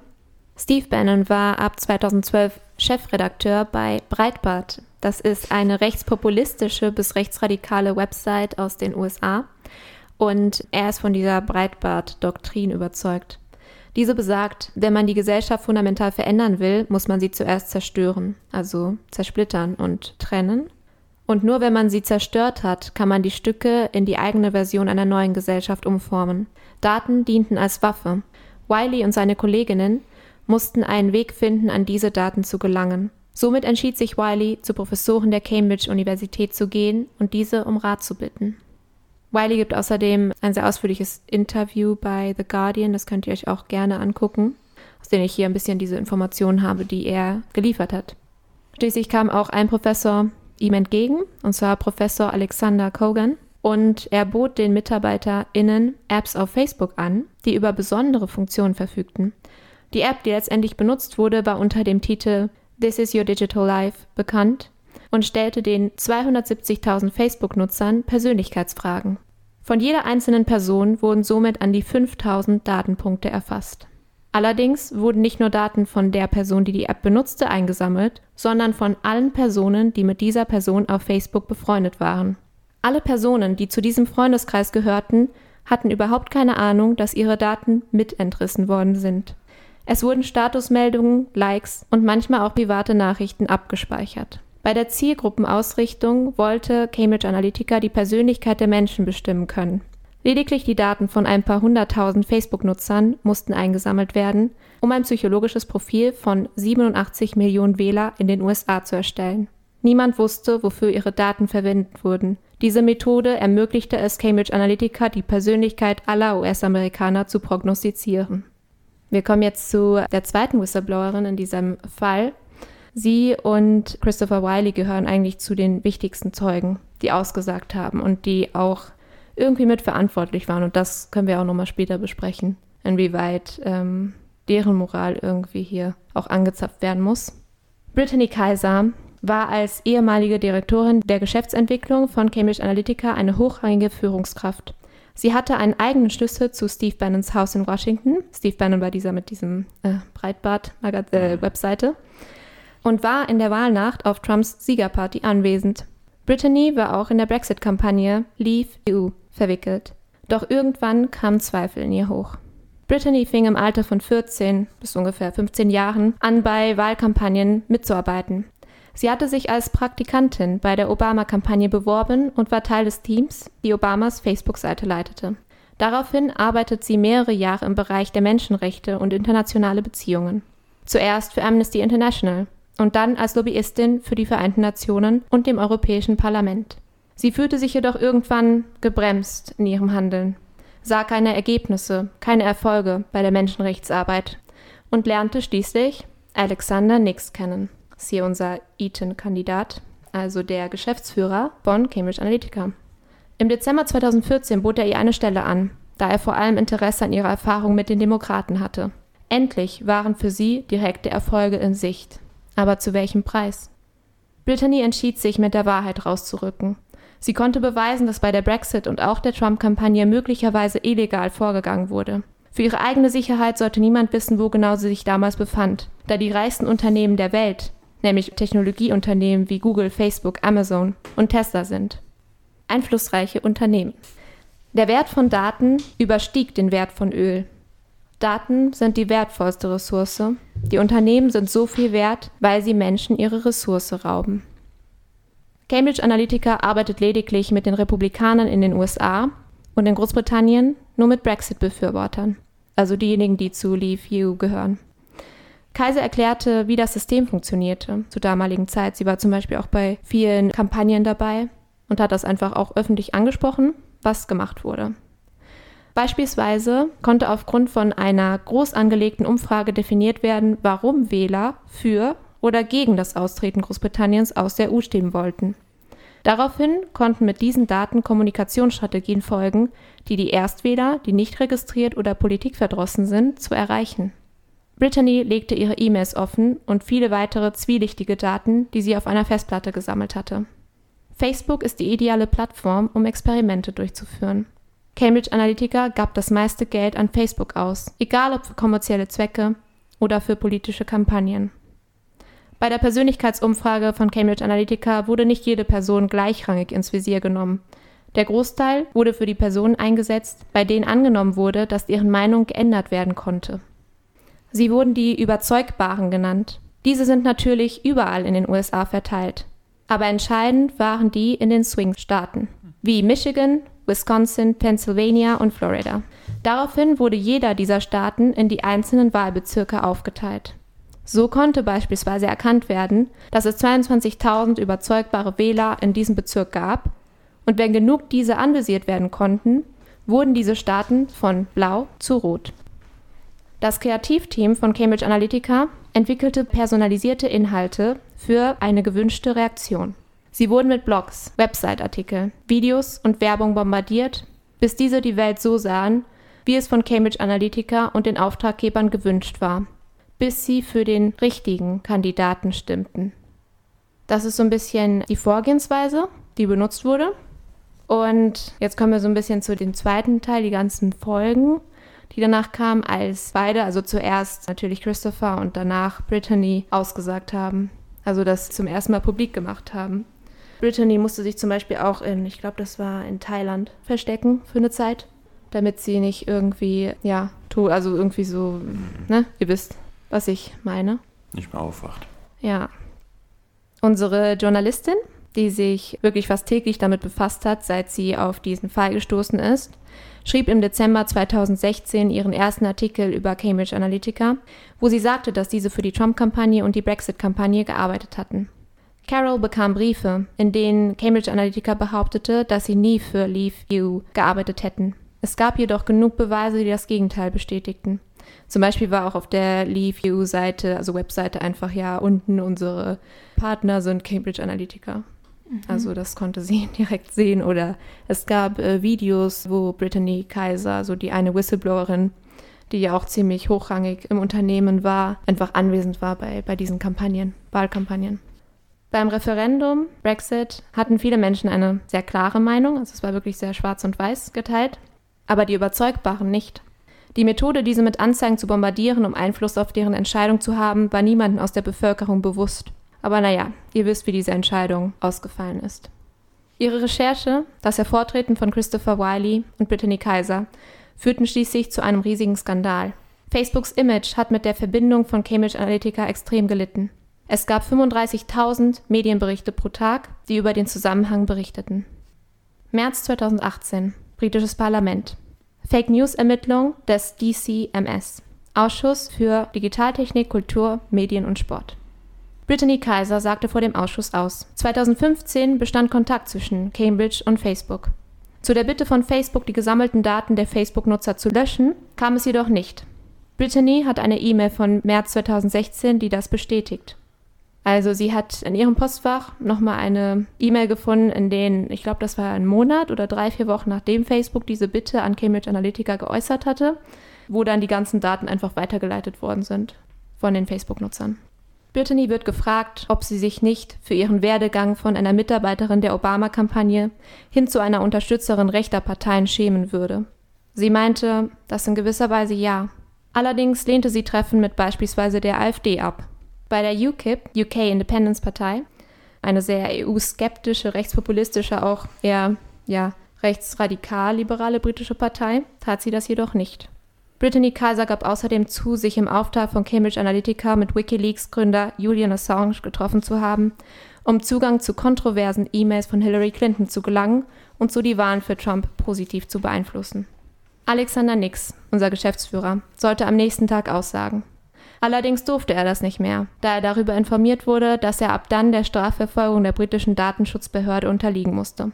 Steve Bannon war ab 2012 Chefredakteur bei Breitbart. Das ist eine rechtspopulistische bis rechtsradikale Website aus den USA. Und er ist von dieser Breitbart-Doktrin überzeugt. Diese besagt, wenn man die Gesellschaft fundamental verändern will, muss man sie zuerst zerstören, also zersplittern und trennen. Und nur wenn man sie zerstört hat, kann man die Stücke in die eigene Version einer neuen Gesellschaft umformen. Daten dienten als Waffe. Wiley und seine Kolleginnen mussten einen Weg finden, an diese Daten zu gelangen. Somit entschied sich Wiley, zu Professoren der Cambridge-Universität zu gehen und diese um Rat zu bitten. Wiley gibt außerdem ein sehr ausführliches Interview bei The Guardian, das könnt ihr euch auch gerne angucken, aus dem ich hier ein bisschen diese Informationen habe, die er geliefert hat. Schließlich kam auch ein Professor ihm entgegen, und zwar Professor Alexander Kogan, und er bot den MitarbeiterInnen Apps auf Facebook an, die über besondere Funktionen verfügten. Die App, die letztendlich benutzt wurde, war unter dem Titel This is Your Digital Life bekannt und stellte den 270.000 Facebook-Nutzern Persönlichkeitsfragen. Von jeder einzelnen Person wurden somit an die 5000 Datenpunkte erfasst. Allerdings wurden nicht nur Daten von der Person, die die App benutzte, eingesammelt, sondern von allen Personen, die mit dieser Person auf Facebook befreundet waren. Alle Personen, die zu diesem Freundeskreis gehörten, hatten überhaupt keine Ahnung, dass ihre Daten mitentrissen worden sind. Es wurden Statusmeldungen, Likes und manchmal auch private Nachrichten abgespeichert. Bei der Zielgruppenausrichtung wollte Cambridge Analytica die Persönlichkeit der Menschen bestimmen können. Lediglich die Daten von ein paar hunderttausend Facebook-Nutzern mussten eingesammelt werden, um ein psychologisches Profil von 87 Millionen Wähler in den USA zu erstellen. Niemand wusste, wofür ihre Daten verwendet wurden. Diese Methode ermöglichte es Cambridge Analytica, die Persönlichkeit aller US-Amerikaner zu prognostizieren. Wir kommen jetzt zu der zweiten Whistleblowerin in diesem Fall, Sie und Christopher Wiley gehören eigentlich zu den wichtigsten Zeugen, die ausgesagt haben und die auch irgendwie mitverantwortlich waren. Und das können wir auch nochmal später besprechen, inwieweit ähm, deren Moral irgendwie hier auch angezapft werden muss. Brittany Kaiser war als ehemalige Direktorin der Geschäftsentwicklung von Cambridge Analytica eine hochrangige Führungskraft. Sie hatte einen eigenen Schlüssel zu Steve Bannons Haus in Washington. Steve Bannon war dieser mit diesem äh, Breitbart-Webseite. Äh, und war in der Wahlnacht auf Trumps Siegerparty anwesend. Brittany war auch in der Brexit-Kampagne Leave EU verwickelt. Doch irgendwann kamen Zweifel in ihr hoch. Brittany fing im Alter von 14 bis ungefähr 15 Jahren an, bei Wahlkampagnen mitzuarbeiten. Sie hatte sich als Praktikantin bei der Obama-Kampagne beworben und war Teil des Teams, die Obamas Facebook-Seite leitete. Daraufhin arbeitet sie mehrere Jahre im Bereich der Menschenrechte und internationale Beziehungen. Zuerst für Amnesty International, und dann als Lobbyistin für die Vereinten Nationen und dem Europäischen Parlament. Sie fühlte sich jedoch irgendwann gebremst in ihrem Handeln, sah keine Ergebnisse, keine Erfolge bei der Menschenrechtsarbeit und lernte schließlich Alexander Nix kennen. Sie unser Eaton-Kandidat, also der Geschäftsführer von Cambridge Analytica. Im Dezember 2014 bot er ihr eine Stelle an, da er vor allem Interesse an ihrer Erfahrung mit den Demokraten hatte. Endlich waren für sie direkte Erfolge in Sicht. Aber zu welchem Preis? Brittany entschied sich, mit der Wahrheit rauszurücken. Sie konnte beweisen, dass bei der Brexit und auch der Trump-Kampagne möglicherweise illegal vorgegangen wurde. Für ihre eigene Sicherheit sollte niemand wissen, wo genau sie sich damals befand, da die reichsten Unternehmen der Welt, nämlich Technologieunternehmen wie Google, Facebook, Amazon und Tesla sind. Einflussreiche Unternehmen. Der Wert von Daten überstieg den Wert von Öl. Daten sind die wertvollste Ressource. Die Unternehmen sind so viel wert, weil sie Menschen ihre Ressource rauben. Cambridge Analytica arbeitet lediglich mit den Republikanern in den USA und in Großbritannien nur mit Brexit-Befürwortern, also diejenigen, die zu Leave EU gehören. Kaiser erklärte, wie das System funktionierte zur damaligen Zeit. Sie war zum Beispiel auch bei vielen Kampagnen dabei und hat das einfach auch öffentlich angesprochen, was gemacht wurde. Beispielsweise konnte aufgrund von einer groß angelegten Umfrage definiert werden, warum Wähler für oder gegen das Austreten Großbritanniens aus der EU stimmen wollten. Daraufhin konnten mit diesen Daten Kommunikationsstrategien folgen, die die Erstwähler, die nicht registriert oder politikverdrossen sind, zu erreichen. Brittany legte ihre E-Mails offen und viele weitere zwielichtige Daten, die sie auf einer Festplatte gesammelt hatte. Facebook ist die ideale Plattform, um Experimente durchzuführen. Cambridge Analytica gab das meiste Geld an Facebook aus, egal ob für kommerzielle Zwecke oder für politische Kampagnen. Bei der Persönlichkeitsumfrage von Cambridge Analytica wurde nicht jede Person gleichrangig ins Visier genommen. Der Großteil wurde für die Personen eingesetzt, bei denen angenommen wurde, dass deren Meinung geändert werden konnte. Sie wurden die Überzeugbaren genannt. Diese sind natürlich überall in den USA verteilt. Aber entscheidend waren die in den Swing-Staaten, wie Michigan, Wisconsin, Pennsylvania und Florida. Daraufhin wurde jeder dieser Staaten in die einzelnen Wahlbezirke aufgeteilt. So konnte beispielsweise erkannt werden, dass es 22.000 überzeugbare Wähler in diesem Bezirk gab und wenn genug diese anvisiert werden konnten, wurden diese Staaten von blau zu rot. Das Kreativteam von Cambridge Analytica entwickelte personalisierte Inhalte für eine gewünschte Reaktion. Sie wurden mit Blogs, Website-Artikeln, Videos und Werbung bombardiert, bis diese die Welt so sahen, wie es von Cambridge Analytica und den Auftraggebern gewünscht war bis sie für den richtigen Kandidaten stimmten. Das ist so ein bisschen die Vorgehensweise, die benutzt wurde. Und jetzt kommen wir so ein bisschen zu dem zweiten Teil, die ganzen Folgen, die danach kamen, als beide, also zuerst natürlich Christopher und danach Brittany, ausgesagt haben. Also das zum ersten Mal publik gemacht haben. Brittany musste sich zum Beispiel auch in, ich glaube, das war in Thailand, verstecken für eine Zeit, damit sie nicht irgendwie, ja, also irgendwie so, ne, ihr wisst, was ich meine. Nicht mehr aufwacht. Ja. Unsere Journalistin, die sich wirklich fast täglich damit befasst hat, seit sie auf diesen Fall gestoßen ist, schrieb im Dezember 2016 ihren ersten Artikel über Cambridge Analytica, wo sie sagte, dass diese für die Trump-Kampagne und die Brexit-Kampagne gearbeitet hatten. Carol bekam Briefe, in denen Cambridge Analytica behauptete, dass sie nie für Leave You gearbeitet hätten. Es gab jedoch genug Beweise, die das Gegenteil bestätigten. Zum Beispiel war auch auf der Leave seite also Webseite, einfach ja unten unsere Partner sind Cambridge Analytica. Mhm. Also das konnte sie direkt sehen. Oder es gab äh, Videos, wo Brittany Kaiser, so die eine Whistleblowerin, die ja auch ziemlich hochrangig im Unternehmen war, einfach anwesend war bei, bei diesen Kampagnen, Wahlkampagnen. Beim Referendum Brexit hatten viele Menschen eine sehr klare Meinung, also es war wirklich sehr schwarz und weiß geteilt, aber die Überzeugbaren nicht. Die Methode, diese mit Anzeigen zu bombardieren, um Einfluss auf deren Entscheidung zu haben, war niemandem aus der Bevölkerung bewusst. Aber naja, ihr wisst, wie diese Entscheidung ausgefallen ist. Ihre Recherche, das Hervortreten von Christopher Wiley und Brittany Kaiser, führten schließlich zu einem riesigen Skandal. Facebooks Image hat mit der Verbindung von Cambridge Analytica extrem gelitten. Es gab 35.000 Medienberichte pro Tag, die über den Zusammenhang berichteten. März 2018, britisches Parlament. Fake News-Ermittlung des DCMS, Ausschuss für Digitaltechnik, Kultur, Medien und Sport. Brittany Kaiser sagte vor dem Ausschuss aus. 2015 bestand Kontakt zwischen Cambridge und Facebook. Zu der Bitte von Facebook, die gesammelten Daten der Facebook-Nutzer zu löschen, kam es jedoch nicht. Brittany hat eine E-Mail von März 2016, die das bestätigt. Also sie hat in ihrem Postfach nochmal eine E-Mail gefunden, in denen, ich glaube, das war ein Monat oder drei, vier Wochen nachdem Facebook diese Bitte an Cambridge Analytica geäußert hatte, wo dann die ganzen Daten einfach weitergeleitet worden sind von den Facebook-Nutzern. Brittany wird gefragt, ob sie sich nicht für ihren Werdegang von einer Mitarbeiterin der Obama-Kampagne hin zu einer Unterstützerin rechter Parteien schämen würde. Sie meinte, das in gewisser Weise ja. Allerdings lehnte sie Treffen mit beispielsweise der AfD ab. Bei der UKIP, UK Independence Partei, eine sehr EU-skeptische, rechtspopulistische, auch eher ja, rechtsradikal-liberale britische Partei, tat sie das jedoch nicht. Brittany Kaiser gab außerdem zu, sich im Auftrag von Cambridge Analytica mit Wikileaks-Gründer Julian Assange getroffen zu haben, um Zugang zu kontroversen E-Mails von Hillary Clinton zu gelangen und so die Wahlen für Trump positiv zu beeinflussen. Alexander Nix, unser Geschäftsführer, sollte am nächsten Tag aussagen. Allerdings durfte er das nicht mehr, da er darüber informiert wurde, dass er ab dann der Strafverfolgung der britischen Datenschutzbehörde unterliegen musste.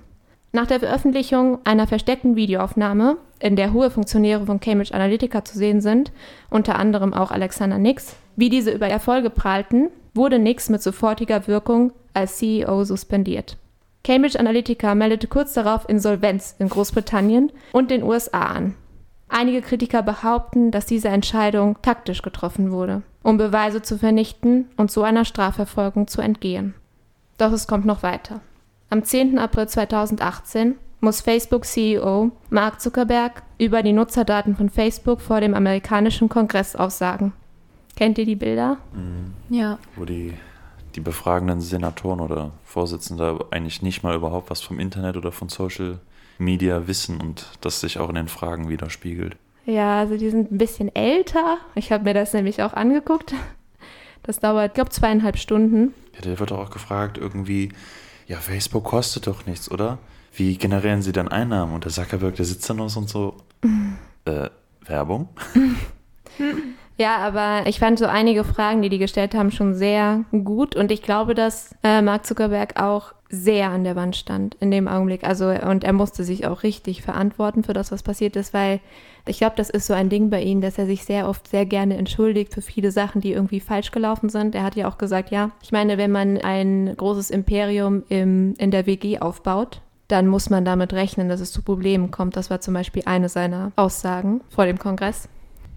Nach der Veröffentlichung einer versteckten Videoaufnahme, in der hohe Funktionäre von Cambridge Analytica zu sehen sind, unter anderem auch Alexander Nix, wie diese über Erfolge prahlten, wurde Nix mit sofortiger Wirkung als CEO suspendiert. Cambridge Analytica meldete kurz darauf Insolvenz in Großbritannien und den USA an. Einige Kritiker behaupten, dass diese Entscheidung taktisch getroffen wurde, um Beweise zu vernichten und so einer Strafverfolgung zu entgehen. Doch es kommt noch weiter. Am 10. April 2018 muss Facebook-CEO Mark Zuckerberg über die Nutzerdaten von Facebook vor dem amerikanischen Kongress aussagen. Kennt ihr die Bilder? Mhm. Ja. Wo die, die befragenden Senatoren oder Vorsitzende eigentlich nicht mal überhaupt was vom Internet oder von Social Media wissen und das sich auch in den Fragen widerspiegelt. Ja, also die sind ein bisschen älter. Ich habe mir das nämlich auch angeguckt. Das dauert, ich glaube, zweieinhalb Stunden. Ja, der wird auch gefragt, irgendwie, ja, Facebook kostet doch nichts, oder? Wie generieren sie dann Einnahmen? Und der Zuckerberg, der sitzt dann und so, äh, Werbung? Ja, aber ich fand so einige Fragen, die die gestellt haben, schon sehr gut. Und ich glaube, dass äh, Mark Zuckerberg auch sehr an der Wand stand in dem Augenblick. Also, und er musste sich auch richtig verantworten für das, was passiert ist, weil ich glaube, das ist so ein Ding bei ihm, dass er sich sehr oft sehr gerne entschuldigt für viele Sachen, die irgendwie falsch gelaufen sind. Er hat ja auch gesagt, ja, ich meine, wenn man ein großes Imperium im, in der WG aufbaut, dann muss man damit rechnen, dass es zu Problemen kommt. Das war zum Beispiel eine seiner Aussagen vor dem Kongress.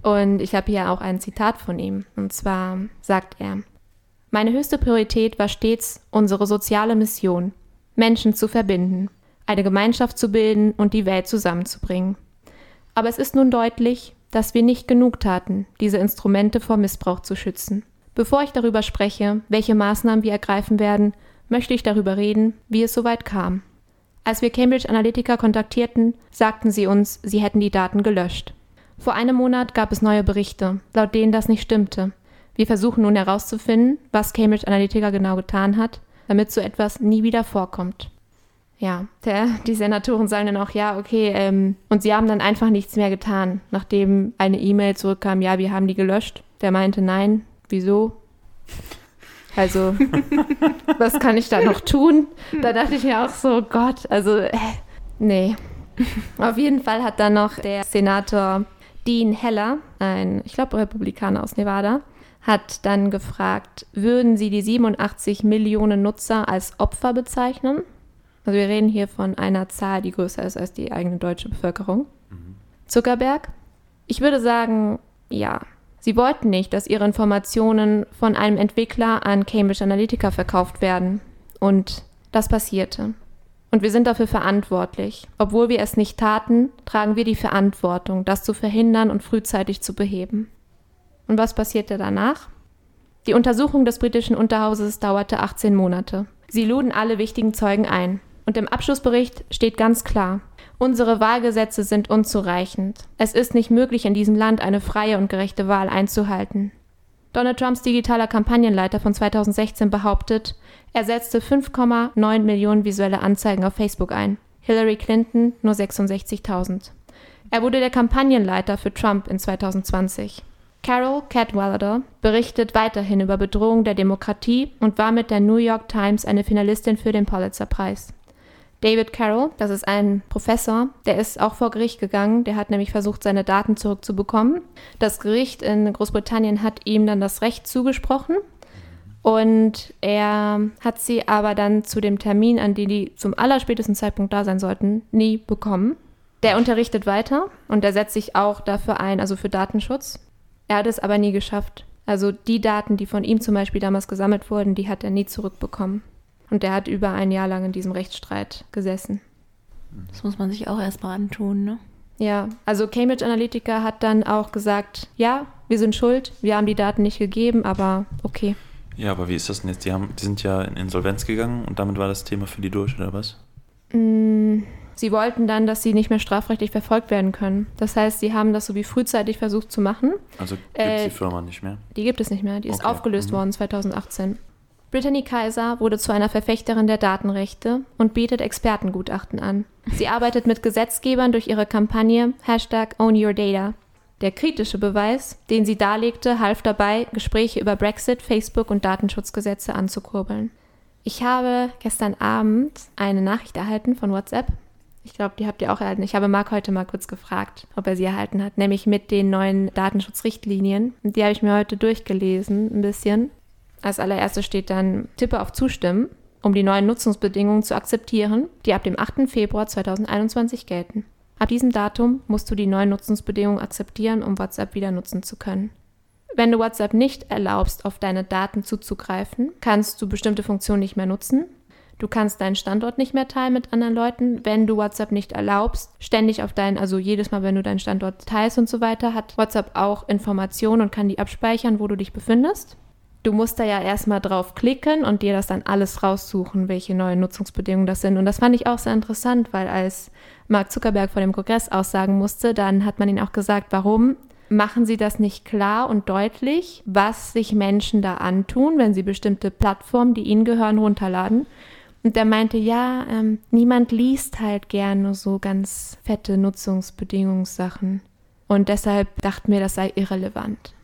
Und ich habe hier auch ein Zitat von ihm. Und zwar sagt er, meine höchste Priorität war stets unsere soziale Mission, Menschen zu verbinden, eine Gemeinschaft zu bilden und die Welt zusammenzubringen. Aber es ist nun deutlich, dass wir nicht genug taten, diese Instrumente vor Missbrauch zu schützen. Bevor ich darüber spreche, welche Maßnahmen wir ergreifen werden, möchte ich darüber reden, wie es soweit kam. Als wir Cambridge Analytica kontaktierten, sagten sie uns, sie hätten die Daten gelöscht. Vor einem Monat gab es neue Berichte, laut denen das nicht stimmte. Wir versuchen nun herauszufinden, was Cambridge Analytica genau getan hat, damit so etwas nie wieder vorkommt. Ja, der, die Senatoren sagen dann auch, ja, okay, ähm, und sie haben dann einfach nichts mehr getan, nachdem eine E-Mail zurückkam, ja, wir haben die gelöscht. Der meinte, nein, wieso? Also, was kann ich da noch tun? Da dachte ich mir auch so, Gott, also, äh, nee. Auf jeden Fall hat dann noch der Senator Dean Heller, ein, ich glaube, Republikaner aus Nevada, hat dann gefragt, würden Sie die 87 Millionen Nutzer als Opfer bezeichnen? Also wir reden hier von einer Zahl, die größer ist als die eigene deutsche Bevölkerung. Mhm. Zuckerberg? Ich würde sagen, ja. Sie wollten nicht, dass ihre Informationen von einem Entwickler an Cambridge Analytica verkauft werden. Und das passierte. Und wir sind dafür verantwortlich. Obwohl wir es nicht taten, tragen wir die Verantwortung, das zu verhindern und frühzeitig zu beheben. Und was passierte danach? Die Untersuchung des britischen Unterhauses dauerte 18 Monate. Sie luden alle wichtigen Zeugen ein. Und im Abschlussbericht steht ganz klar, unsere Wahlgesetze sind unzureichend. Es ist nicht möglich, in diesem Land eine freie und gerechte Wahl einzuhalten. Donald Trumps digitaler Kampagnenleiter von 2016 behauptet, er setzte 5,9 Millionen visuelle Anzeigen auf Facebook ein. Hillary Clinton nur 66.000. Er wurde der Kampagnenleiter für Trump in 2020. Carol Cadwalader berichtet weiterhin über Bedrohung der Demokratie und war mit der New York Times eine Finalistin für den Pulitzer-Preis. David Carroll, das ist ein Professor, der ist auch vor Gericht gegangen. Der hat nämlich versucht, seine Daten zurückzubekommen. Das Gericht in Großbritannien hat ihm dann das Recht zugesprochen. Und er hat sie aber dann zu dem Termin, an dem die zum allerspätesten Zeitpunkt da sein sollten, nie bekommen. Der unterrichtet weiter und er setzt sich auch dafür ein, also für Datenschutz. Er hat es aber nie geschafft, Also die Daten, die von ihm zum Beispiel damals gesammelt wurden, die hat er nie zurückbekommen. Und er hat über ein Jahr lang in diesem Rechtsstreit gesessen. Das muss man sich auch erstmal antun, ne? Ja, also Cambridge Analytica hat dann auch gesagt, ja, wir sind schuld, wir haben die Daten nicht gegeben, aber okay. Ja, aber wie ist das denn jetzt? Die, haben, die sind ja in Insolvenz gegangen und damit war das Thema für die durch, oder was? Mm, sie wollten dann, dass sie nicht mehr strafrechtlich verfolgt werden können. Das heißt, sie haben das so wie frühzeitig versucht zu machen. Also gibt Äh, die Firma nicht mehr? Die gibt es nicht mehr, die ist Okay, aufgelöst mhm. worden 2018. Brittany Kaiser wurde zu einer Verfechterin der Datenrechte und bietet Expertengutachten an. Sie arbeitet mit Gesetzgebern durch ihre Kampagne Hashtag Own Your Data. Der kritische Beweis, den sie darlegte, half dabei, Gespräche über Brexit, Facebook und Datenschutzgesetze anzukurbeln. Ich habe gestern Abend eine Nachricht erhalten von WhatsApp. Ich glaube, die habt ihr auch erhalten. Ich habe Marc heute mal kurz gefragt, ob er sie erhalten hat, nämlich mit den neuen Datenschutzrichtlinien. Die habe ich mir heute durchgelesen, ein bisschen. Als allererstes steht dann, tippe auf Zustimmen, um die neuen Nutzungsbedingungen zu akzeptieren, die ab dem 8. Februar 2021 gelten. Ab diesem Datum musst du die neuen Nutzungsbedingungen akzeptieren, um WhatsApp wieder nutzen zu können. Wenn du WhatsApp nicht erlaubst, auf deine Daten zuzugreifen, kannst du bestimmte Funktionen nicht mehr nutzen. Du kannst deinen Standort nicht mehr teilen mit anderen Leuten. Wenn du WhatsApp nicht erlaubst, ständig auf deinen, also jedes Mal, wenn du deinen Standort teilst und so weiter, hat WhatsApp auch Informationen und kann die abspeichern, wo du dich befindest. Du musst da ja erstmal drauf klicken und dir das dann alles raussuchen, welche neuen Nutzungsbedingungen das sind. Und das fand ich auch sehr interessant, weil als Mark Zuckerberg vor dem Kongress aussagen musste, dann hat man ihn auch gesagt, warum machen sie das nicht klar und deutlich, was sich Menschen da antun, wenn sie bestimmte Plattformen, die ihnen gehören, runterladen. Und der meinte, ja, ähm, niemand liest halt gerne so ganz fette Nutzungsbedingungssachen. Und deshalb dachten wir, das sei irrelevant.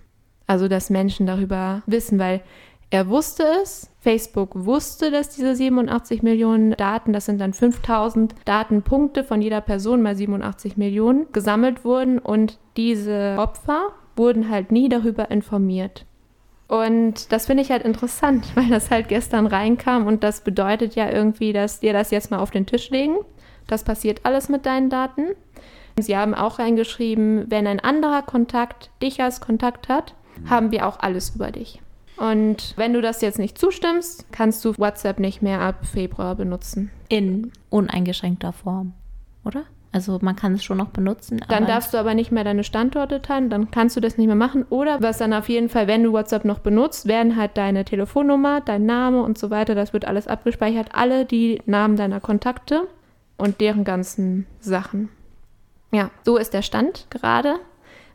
Also, dass Menschen darüber wissen, weil er wusste es, Facebook wusste, dass diese 87 Millionen Daten, das sind dann 5000 Datenpunkte von jeder Person mal 87 Millionen, gesammelt wurden und diese Opfer wurden halt nie darüber informiert. Und das finde ich halt interessant, weil das halt gestern reinkam und das bedeutet ja irgendwie, dass dir das jetzt mal auf den Tisch legen. Das passiert alles mit deinen Daten. Sie haben auch reingeschrieben, wenn ein anderer Kontakt dich als Kontakt hat, haben wir auch alles über dich. Und wenn du das jetzt nicht zustimmst, kannst du WhatsApp nicht mehr ab Februar benutzen. In uneingeschränkter Form, oder? Also man kann es schon noch benutzen. Dann darfst du aber nicht mehr deine Standorte teilen, dann kannst du das nicht mehr machen. Oder was dann auf jeden Fall, wenn du WhatsApp noch benutzt, werden halt deine Telefonnummer, dein Name und so weiter, das wird alles abgespeichert. Alle die Namen deiner Kontakte und deren ganzen Sachen. Ja, so ist der Stand gerade,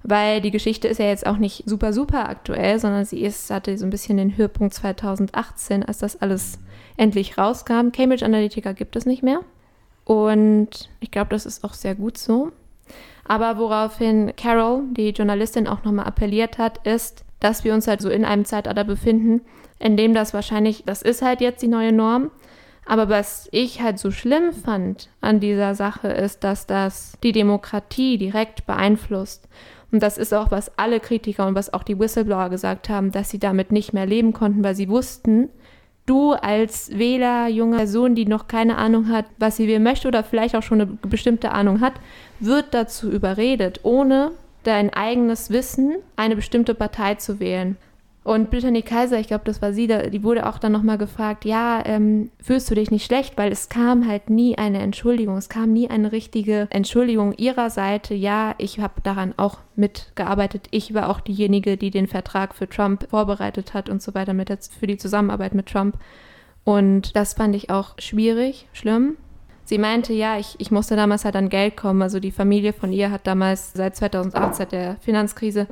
weil die Geschichte ist ja jetzt auch nicht super, super aktuell, sondern sie ist, hatte so ein bisschen den Höhepunkt 2018, als das alles endlich rauskam. Cambridge Analytica gibt es nicht mehr. Und ich glaube, das ist auch sehr gut so. Aber woraufhin Carol, die Journalistin, auch nochmal appelliert hat, ist, dass wir uns halt so in einem Zeitalter befinden, in dem das wahrscheinlich, das ist halt jetzt die neue Norm. Aber was ich halt so schlimm fand an dieser Sache ist, dass das die Demokratie direkt beeinflusst. Und das ist auch, was alle Kritiker und was auch die Whistleblower gesagt haben, dass sie damit nicht mehr leben konnten, weil sie wussten, du als Wähler, junge Person, die noch keine Ahnung hat, was sie wählen möchte oder vielleicht auch schon eine bestimmte Ahnung hat, wird dazu überredet, ohne dein eigenes Wissen eine bestimmte Partei zu wählen. Und Brittany Kaiser, ich glaube, das war sie, die wurde auch dann nochmal gefragt, ja, ähm, fühlst du dich nicht schlecht? Weil es kam halt nie eine Entschuldigung, es kam nie eine richtige Entschuldigung ihrer Seite. Ja, ich habe daran auch mitgearbeitet. Ich war auch diejenige, die den Vertrag für Trump vorbereitet hat und so weiter mit für die Zusammenarbeit mit Trump. Und das fand ich auch schwierig, schlimm. Sie meinte, ja, ich, ich musste damals halt an Geld kommen. Also die Familie von ihr hat damals seit 2008, seit der Finanzkrise,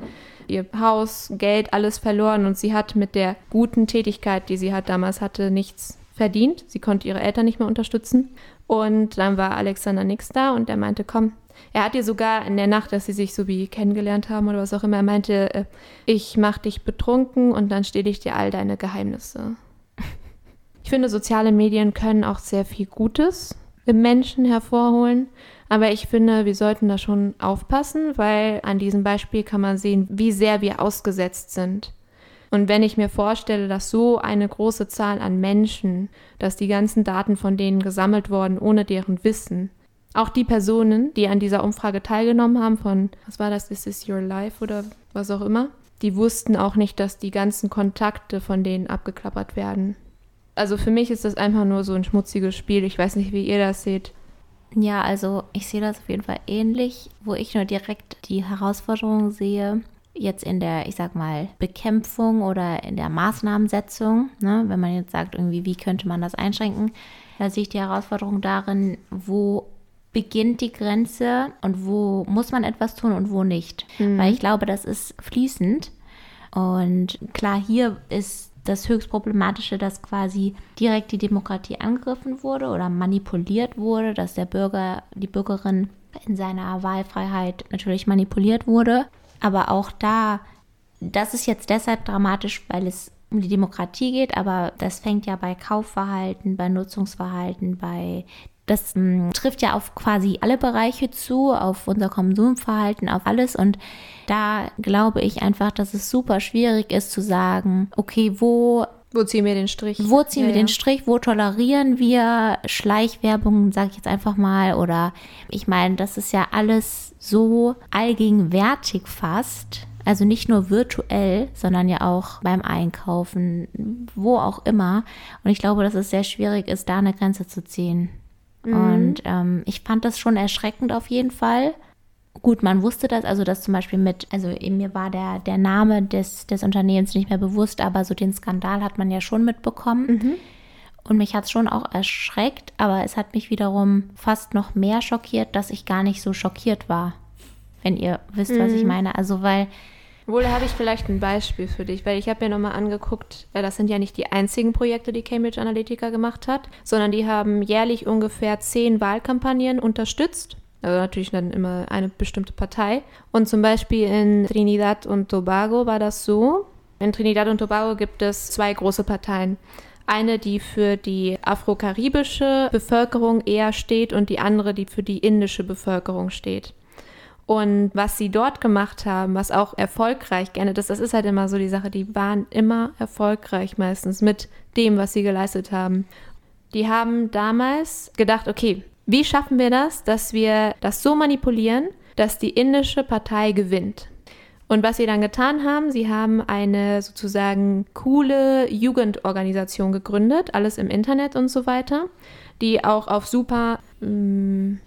ihr Haus, Geld, alles verloren und sie hat mit der guten Tätigkeit, die sie hat damals hatte, nichts verdient. Sie konnte ihre Eltern nicht mehr unterstützen. Und dann war Alexander Nix da und er meinte, komm, er hat ihr sogar in der Nacht, dass sie sich so wie kennengelernt haben oder was auch immer, er meinte, äh, ich mach dich betrunken und dann stehle ich dir all deine Geheimnisse. Ich finde, soziale Medien können auch sehr viel Gutes im Menschen hervorholen. Aber ich finde, wir sollten da schon aufpassen, weil an diesem Beispiel kann man sehen, wie sehr wir ausgesetzt sind. Und wenn ich mir vorstelle, dass so eine große Zahl an Menschen, dass die ganzen Daten von denen gesammelt wurden, ohne deren Wissen, auch die Personen, die an dieser Umfrage teilgenommen haben, von, was war das, This is Your Life oder was auch immer, die wussten auch nicht, dass die ganzen Kontakte von denen abgeklappert werden. Also für mich ist das einfach nur so ein schmutziges Spiel. Ich weiß nicht, wie ihr das seht. Ja, also ich sehe das auf jeden Fall ähnlich, wo ich nur direkt die Herausforderung sehe, jetzt in der, ich sag mal, Bekämpfung oder in der Maßnahmensetzung, ne, wenn man jetzt sagt, irgendwie, wie könnte man das einschränken, da sehe ich die Herausforderung darin, wo beginnt die Grenze und wo muss man etwas tun und wo nicht. Mhm. Weil ich glaube, das ist fließend. Und klar, hier ist das höchst problematische, dass quasi direkt die Demokratie angegriffen wurde oder manipuliert wurde, dass der Bürger, die Bürgerin in seiner Wahlfreiheit natürlich manipuliert wurde. Aber auch da, das ist jetzt deshalb dramatisch, weil es um die Demokratie geht, aber das fängt ja bei Kaufverhalten, bei Nutzungsverhalten, bei das m, hm, trifft ja auf quasi alle Bereiche zu, auf unser Konsumverhalten, auf alles. Und da glaube ich einfach, dass es super schwierig ist zu sagen, okay, wo wo ziehen wir den Strich? Wo ziehen ja, wir den Strich? Wo tolerieren wir Schleichwerbung, sage ich jetzt einfach mal? Oder ich meine, das ist ja alles so allgegenwärtig fast. Also nicht nur virtuell, sondern ja auch beim Einkaufen, wo auch immer. Und ich glaube, dass es sehr schwierig ist, da eine Grenze zu ziehen. Mhm. Und ähm, ich fand das schon erschreckend auf jeden Fall. Gut, man wusste das, also das zum Beispiel mit, also mir war der, der Name des, des Unternehmens nicht mehr bewusst, aber so den Skandal hat man ja schon mitbekommen. Mhm. Und mich hat es schon auch erschreckt, aber es hat mich wiederum fast noch mehr schockiert, dass ich gar nicht so schockiert war. Wenn ihr wisst, mhm. was ich mhm. meine. Also, weil wohl habe ich vielleicht ein Beispiel für dich, weil ich habe mir nochmal angeguckt, äh, das sind ja nicht die einzigen Projekte, die Cambridge Analytica gemacht hat, sondern die haben jährlich ungefähr zehn Wahlkampagnen unterstützt. Also natürlich dann immer eine bestimmte Partei. Und zum Beispiel in Trinidad und Tobago war das so. In Trinidad und Tobago gibt es zwei große Parteien. Eine, die für die afrokaribische Bevölkerung eher steht und die andere, die für die indische Bevölkerung steht. Und was sie dort gemacht haben, was auch erfolgreich gerne, das, das ist halt immer so die Sache, die waren immer erfolgreich meistens mit dem, was sie geleistet haben. Die haben damals gedacht, okay, wie schaffen wir das, dass wir das so manipulieren, dass die indische Partei gewinnt? Und was sie dann getan haben, sie haben eine sozusagen coole Jugendorganisation gegründet, alles im Internet und so weiter, die auch auf super mh,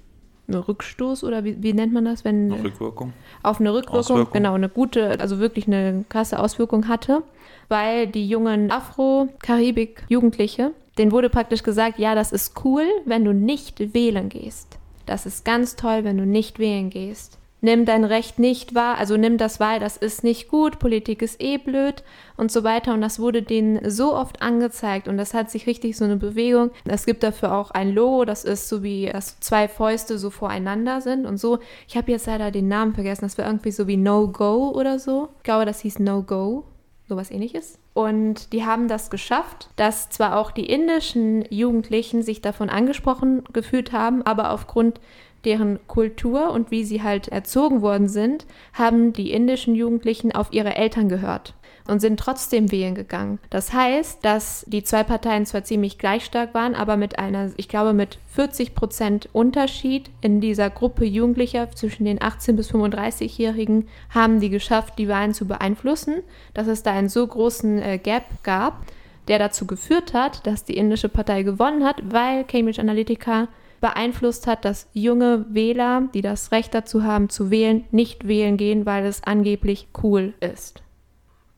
Rückstoß oder wie, wie, nennt man das, wenn eine Rückwirkung auf eine Rückwirkung Auswirkung. genau eine gute, also wirklich eine krasse Auswirkung hatte, weil die jungen Afro-Karibik-Jugendliche, denen wurde praktisch gesagt, ja, das ist cool, wenn du nicht wählen gehst. Das ist ganz toll, wenn du nicht wählen gehst nimm dein Recht nicht wahr, also nimm das wahr, das ist nicht gut, Politik ist eh blöd und so weiter. Und das wurde denen so oft angezeigt und das hat sich richtig so eine Bewegung. Es gibt dafür auch ein Logo, das ist so wie, dass zwei Fäuste so voreinander sind und so. Ich habe jetzt leider den Namen vergessen, das war irgendwie so wie No Go oder so. Ich glaube, das hieß No Go, sowas ähnliches. Und die haben das geschafft, dass zwar auch die indischen Jugendlichen sich davon angesprochen gefühlt haben, aber aufgrund deren Kultur und wie sie halt erzogen worden sind, haben die indischen Jugendlichen auf ihre Eltern gehört und sind trotzdem wählen gegangen. Das heißt, dass die zwei Parteien zwar ziemlich gleich stark waren, aber mit einer, ich glaube, mit 40 Prozent Unterschied in dieser Gruppe Jugendlicher zwischen den 18 bis 35-Jährigen haben die geschafft, die Wahlen zu beeinflussen, dass es da einen so großen äh, Gap gab, der dazu geführt hat, dass die indische Partei gewonnen hat, weil Cambridge Analytica beeinflusst hat, dass junge Wähler, die das Recht dazu haben zu wählen, nicht wählen gehen, weil es angeblich cool ist.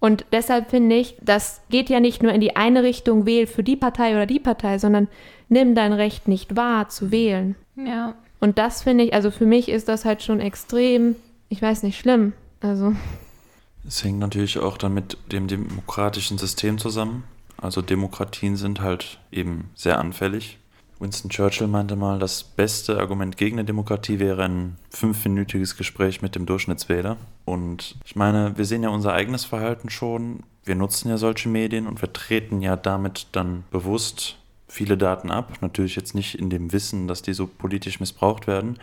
Und deshalb finde ich, das geht ja nicht nur in die eine Richtung, wähl für die Partei oder die Partei, sondern nimm dein Recht nicht wahr zu wählen. Ja. Und das finde ich, also für mich ist das halt schon extrem, ich weiß nicht, schlimm. Also. Es hängt natürlich auch dann mit dem demokratischen System zusammen. Also Demokratien sind halt eben sehr anfällig Winston Churchill meinte mal, das beste Argument gegen eine Demokratie wäre ein fünfminütiges Gespräch mit dem Durchschnittswähler. Und ich meine, wir sehen ja unser eigenes Verhalten schon. Wir nutzen ja solche Medien und vertreten ja damit dann bewusst viele Daten ab. Natürlich jetzt nicht in dem Wissen, dass die so politisch missbraucht werden.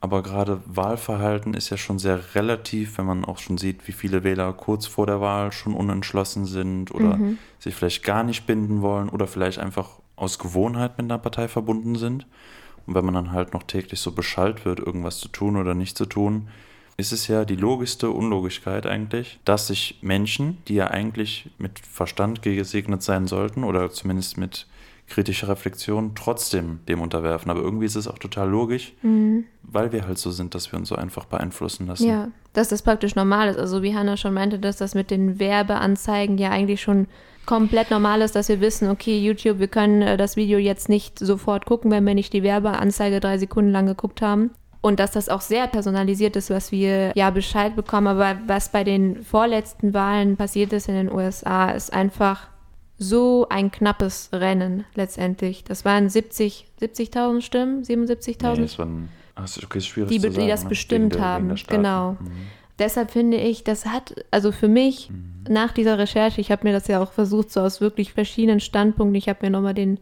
Aber gerade Wahlverhalten ist ja schon sehr relativ, wenn man auch schon sieht, wie viele Wähler kurz vor der Wahl schon unentschlossen sind oder mhm. sich vielleicht gar nicht binden wollen oder vielleicht einfach aus Gewohnheit mit einer Partei verbunden sind. Und wenn man dann halt noch täglich so beschallt wird, irgendwas zu tun oder nicht zu tun, ist es ja die logischste Unlogigkeit eigentlich, dass sich Menschen, die ja eigentlich mit Verstand gesegnet sein sollten oder zumindest mit kritischer Reflexion, trotzdem dem unterwerfen. Aber irgendwie ist es auch total logisch, mhm. weil wir halt so sind, dass wir uns so einfach beeinflussen lassen. Ja, dass das praktisch normal ist. Also wie Hannah schon meinte, dass das mit den Werbeanzeigen ja eigentlich schon komplett normal ist, dass wir wissen, okay, YouTube, wir können äh, das Video jetzt nicht sofort gucken, wenn wir nicht die Werbeanzeige drei Sekunden lang geguckt haben und dass das auch sehr personalisiert ist, was wir ja Bescheid bekommen. Aber was bei den vorletzten Wahlen passiert ist in den USA, ist einfach so ein knappes Rennen letztendlich. Das waren 70, 70.000 Stimmen, 77.000. Nee, das waren, okay, schwierig die, zu sagen, die das ne? bestimmt der, haben. Genau. Mhm. Deshalb finde ich, das hat, also für mich, mhm. nach dieser Recherche, ich habe mir das ja auch versucht, so aus wirklich verschiedenen Standpunkten, ich habe mir nochmal den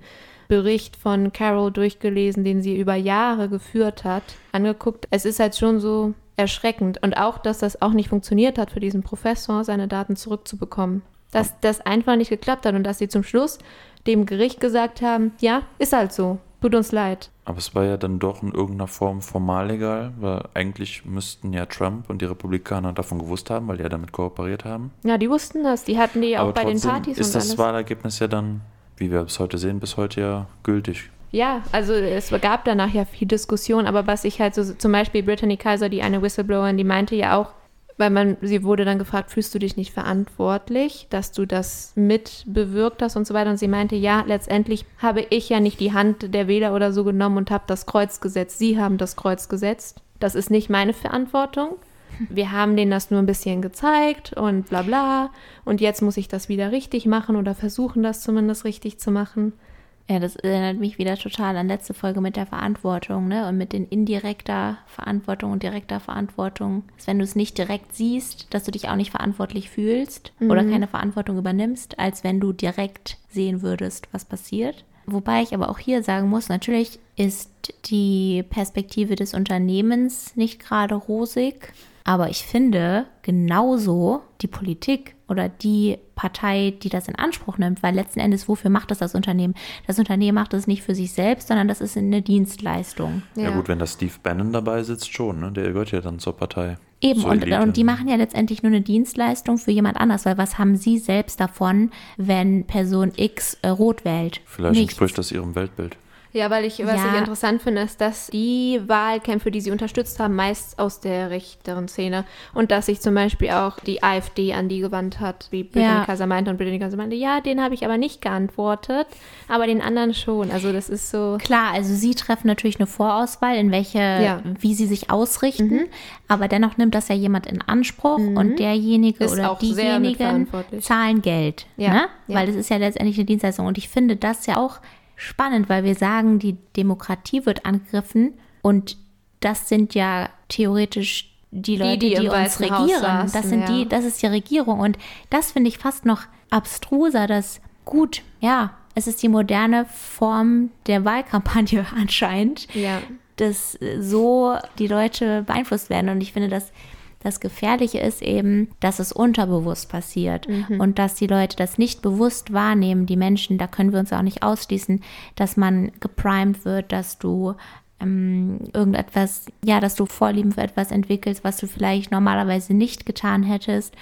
Bericht von Carol durchgelesen, den sie über Jahre geführt hat, angeguckt. Es ist halt schon so erschreckend. Und auch, dass das auch nicht funktioniert hat für diesen Professor, seine Daten zurückzubekommen. Dass das einfach nicht geklappt hat und dass sie zum Schluss dem Gericht gesagt haben, ja, ist halt so, tut uns leid. Aber es war ja dann doch in irgendeiner Form formal legal, weil eigentlich müssten ja Trump und die Republikaner davon gewusst haben, weil die ja damit kooperiert haben. Ja, die wussten das, die hatten die auch bei den Partys ist und das alles. Wahlergebnis ja dann wie wir bis heute sehen, bis heute ja gültig. Ja, also es gab danach ja viel Diskussion, aber was ich halt so, zum Beispiel Brittany Kaiser, die eine Whistleblowerin, die meinte ja auch, weil man, sie wurde dann gefragt, fühlst du dich nicht verantwortlich, dass du das mitbewirkt hast und so weiter. Und sie meinte, ja, letztendlich habe ich ja nicht die Hand der Wähler oder so genommen und habe das Kreuz gesetzt. Sie haben das Kreuz gesetzt. Das ist nicht meine Verantwortung wir haben denen das nur ein bisschen gezeigt und bla bla. Und jetzt muss ich das wieder richtig machen oder versuchen, das zumindest richtig zu machen. Ja, das erinnert mich wieder total an letzte Folge mit der Verantwortung, ne? Und mit den indirekter Verantwortung und direkter Verantwortung. Dass wenn du es nicht direkt siehst, dass du dich auch nicht verantwortlich fühlst mhm. oder keine Verantwortung übernimmst, als wenn du direkt sehen würdest, was passiert. Wobei ich aber auch hier sagen muss, natürlich ist die Perspektive des Unternehmens nicht gerade rosig. Aber ich finde genauso die Politik oder die Partei, die das in Anspruch nimmt, weil letzten Endes, wofür macht das das Unternehmen? Das Unternehmen macht es nicht für sich selbst, sondern das ist eine Dienstleistung. Ja, ja gut, wenn da Steve Bannon dabei sitzt, schon, ne? der gehört ja dann zur Partei. Eben, und, und die machen ja letztendlich nur eine Dienstleistung für jemand anders, weil was haben sie selbst davon, wenn Person X äh, rot wählt? Vielleicht Nichts. entspricht das ihrem Weltbild. Ja, weil ich, was ja. ich interessant finde, ist, dass die Wahlkämpfe, die sie unterstützt haben, meist aus der rechteren Szene und dass sich zum Beispiel auch die AfD an die gewandt hat, wie Brittany ja. Kaiser meinte und Brittany Kaiser meinte, ja, den habe ich aber nicht geantwortet, aber den anderen schon. Also das ist so. Klar, also sie treffen natürlich eine Vorauswahl, in welche, ja. wie sie sich ausrichten, mhm. aber dennoch nimmt das ja jemand in Anspruch mhm. und derjenige ist oder diejenigen zahlen Geld, ne? Weil es ist ja letztendlich eine Dienstleistung und ich finde das ja auch spannend, weil wir sagen, die Demokratie wird angegriffen und das sind ja theoretisch die Leute, die, die, die uns regieren. Saßen, das sind ja. die, das ist die Regierung und das finde ich fast noch abstruser, dass gut, ja, es ist die moderne Form der Wahlkampagne anscheinend, ja. dass so die Leute beeinflusst werden und ich finde das das Gefährliche ist eben, dass es unterbewusst passiert mhm. und dass die Leute das nicht bewusst wahrnehmen, die Menschen, da können wir uns auch nicht ausschließen, dass man geprimed wird, dass du ähm, irgendetwas, ja, dass du Vorlieben für etwas entwickelst, was du vielleicht normalerweise nicht getan hättest.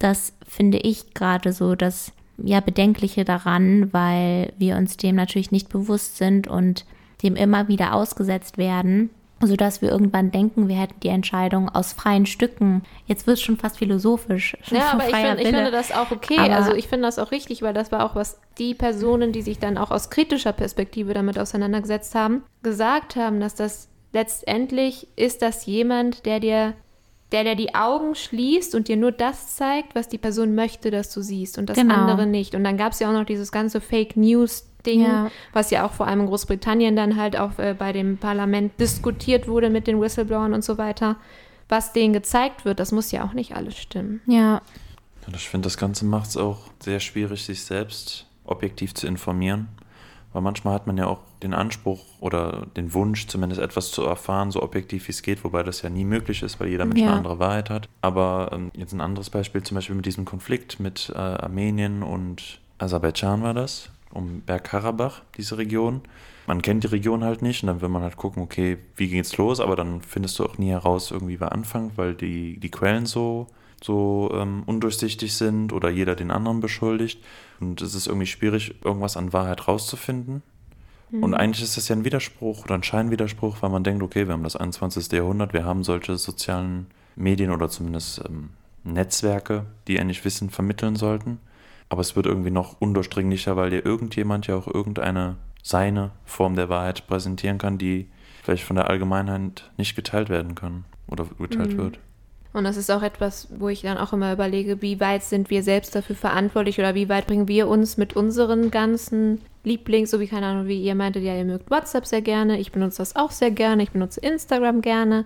Das finde ich gerade so das ja Bedenkliche daran, weil wir uns dem natürlich nicht bewusst sind und dem immer wieder ausgesetzt werden sodass wir irgendwann denken, wir hätten die Entscheidung aus freien Stücken. Jetzt wird es schon fast philosophisch. Ja, aber ich, find, ich, finde das auch okay. Aber also ich finde das auch richtig, weil das war auch, was die Personen, die sich dann auch aus kritischer Perspektive damit auseinandergesetzt haben, gesagt haben, dass das letztendlich ist das jemand, der dir der dir die Augen schließt und dir nur das zeigt, was die Person möchte, dass du siehst und das genau. andere nicht. Und dann gab es ja auch noch dieses ganze Fake News Ding, ja. was ja auch vor allem in Großbritannien dann halt auch äh, bei dem Parlament diskutiert wurde mit den Whistleblowern und so weiter. Was denen gezeigt wird, das muss ja auch nicht alles stimmen. Ja. Ich finde, das Ganze macht es auch sehr schwierig, sich selbst objektiv zu informieren. Weil manchmal hat man ja auch den Anspruch oder den Wunsch, zumindest etwas zu erfahren, so objektiv wie es geht, wobei das ja nie möglich ist, weil jeder Mensch ja. eine andere Wahrheit hat. Aber ähm, jetzt ein anderes Beispiel, zum Beispiel mit diesem Konflikt mit äh, Armenien und Aserbaidschan war das, um Bergkarabach, diese Region. Man kennt die Region halt nicht und dann will man halt gucken, okay, wie geht's los, aber dann findest du auch nie heraus, irgendwie wer anfängt, weil die, die Quellen so, so ähm, undurchsichtig sind oder jeder den anderen beschuldigt. Und es ist irgendwie schwierig, irgendwas an Wahrheit rauszufinden. Und eigentlich ist das ja ein Widerspruch oder ein Scheinwiderspruch, weil man denkt, okay, wir haben das 21. Jahrhundert, wir haben solche sozialen Medien oder zumindest ähm, Netzwerke, die eigentlich Wissen vermitteln sollten. Aber es wird irgendwie noch undurchdringlicher, weil dir irgendjemand ja auch irgendeine seine Form der Wahrheit präsentieren kann, die vielleicht von der Allgemeinheit nicht geteilt werden kann oder geteilt Mhm. wird. Und das ist auch etwas, wo ich dann auch immer überlege, wie weit sind wir selbst dafür verantwortlich oder wie weit bringen wir uns mit unseren ganzen Lieblings, so wie keine Ahnung, wie ihr meintet, ja, ihr mögt WhatsApp sehr gerne, ich benutze das auch sehr gerne, ich benutze Instagram gerne.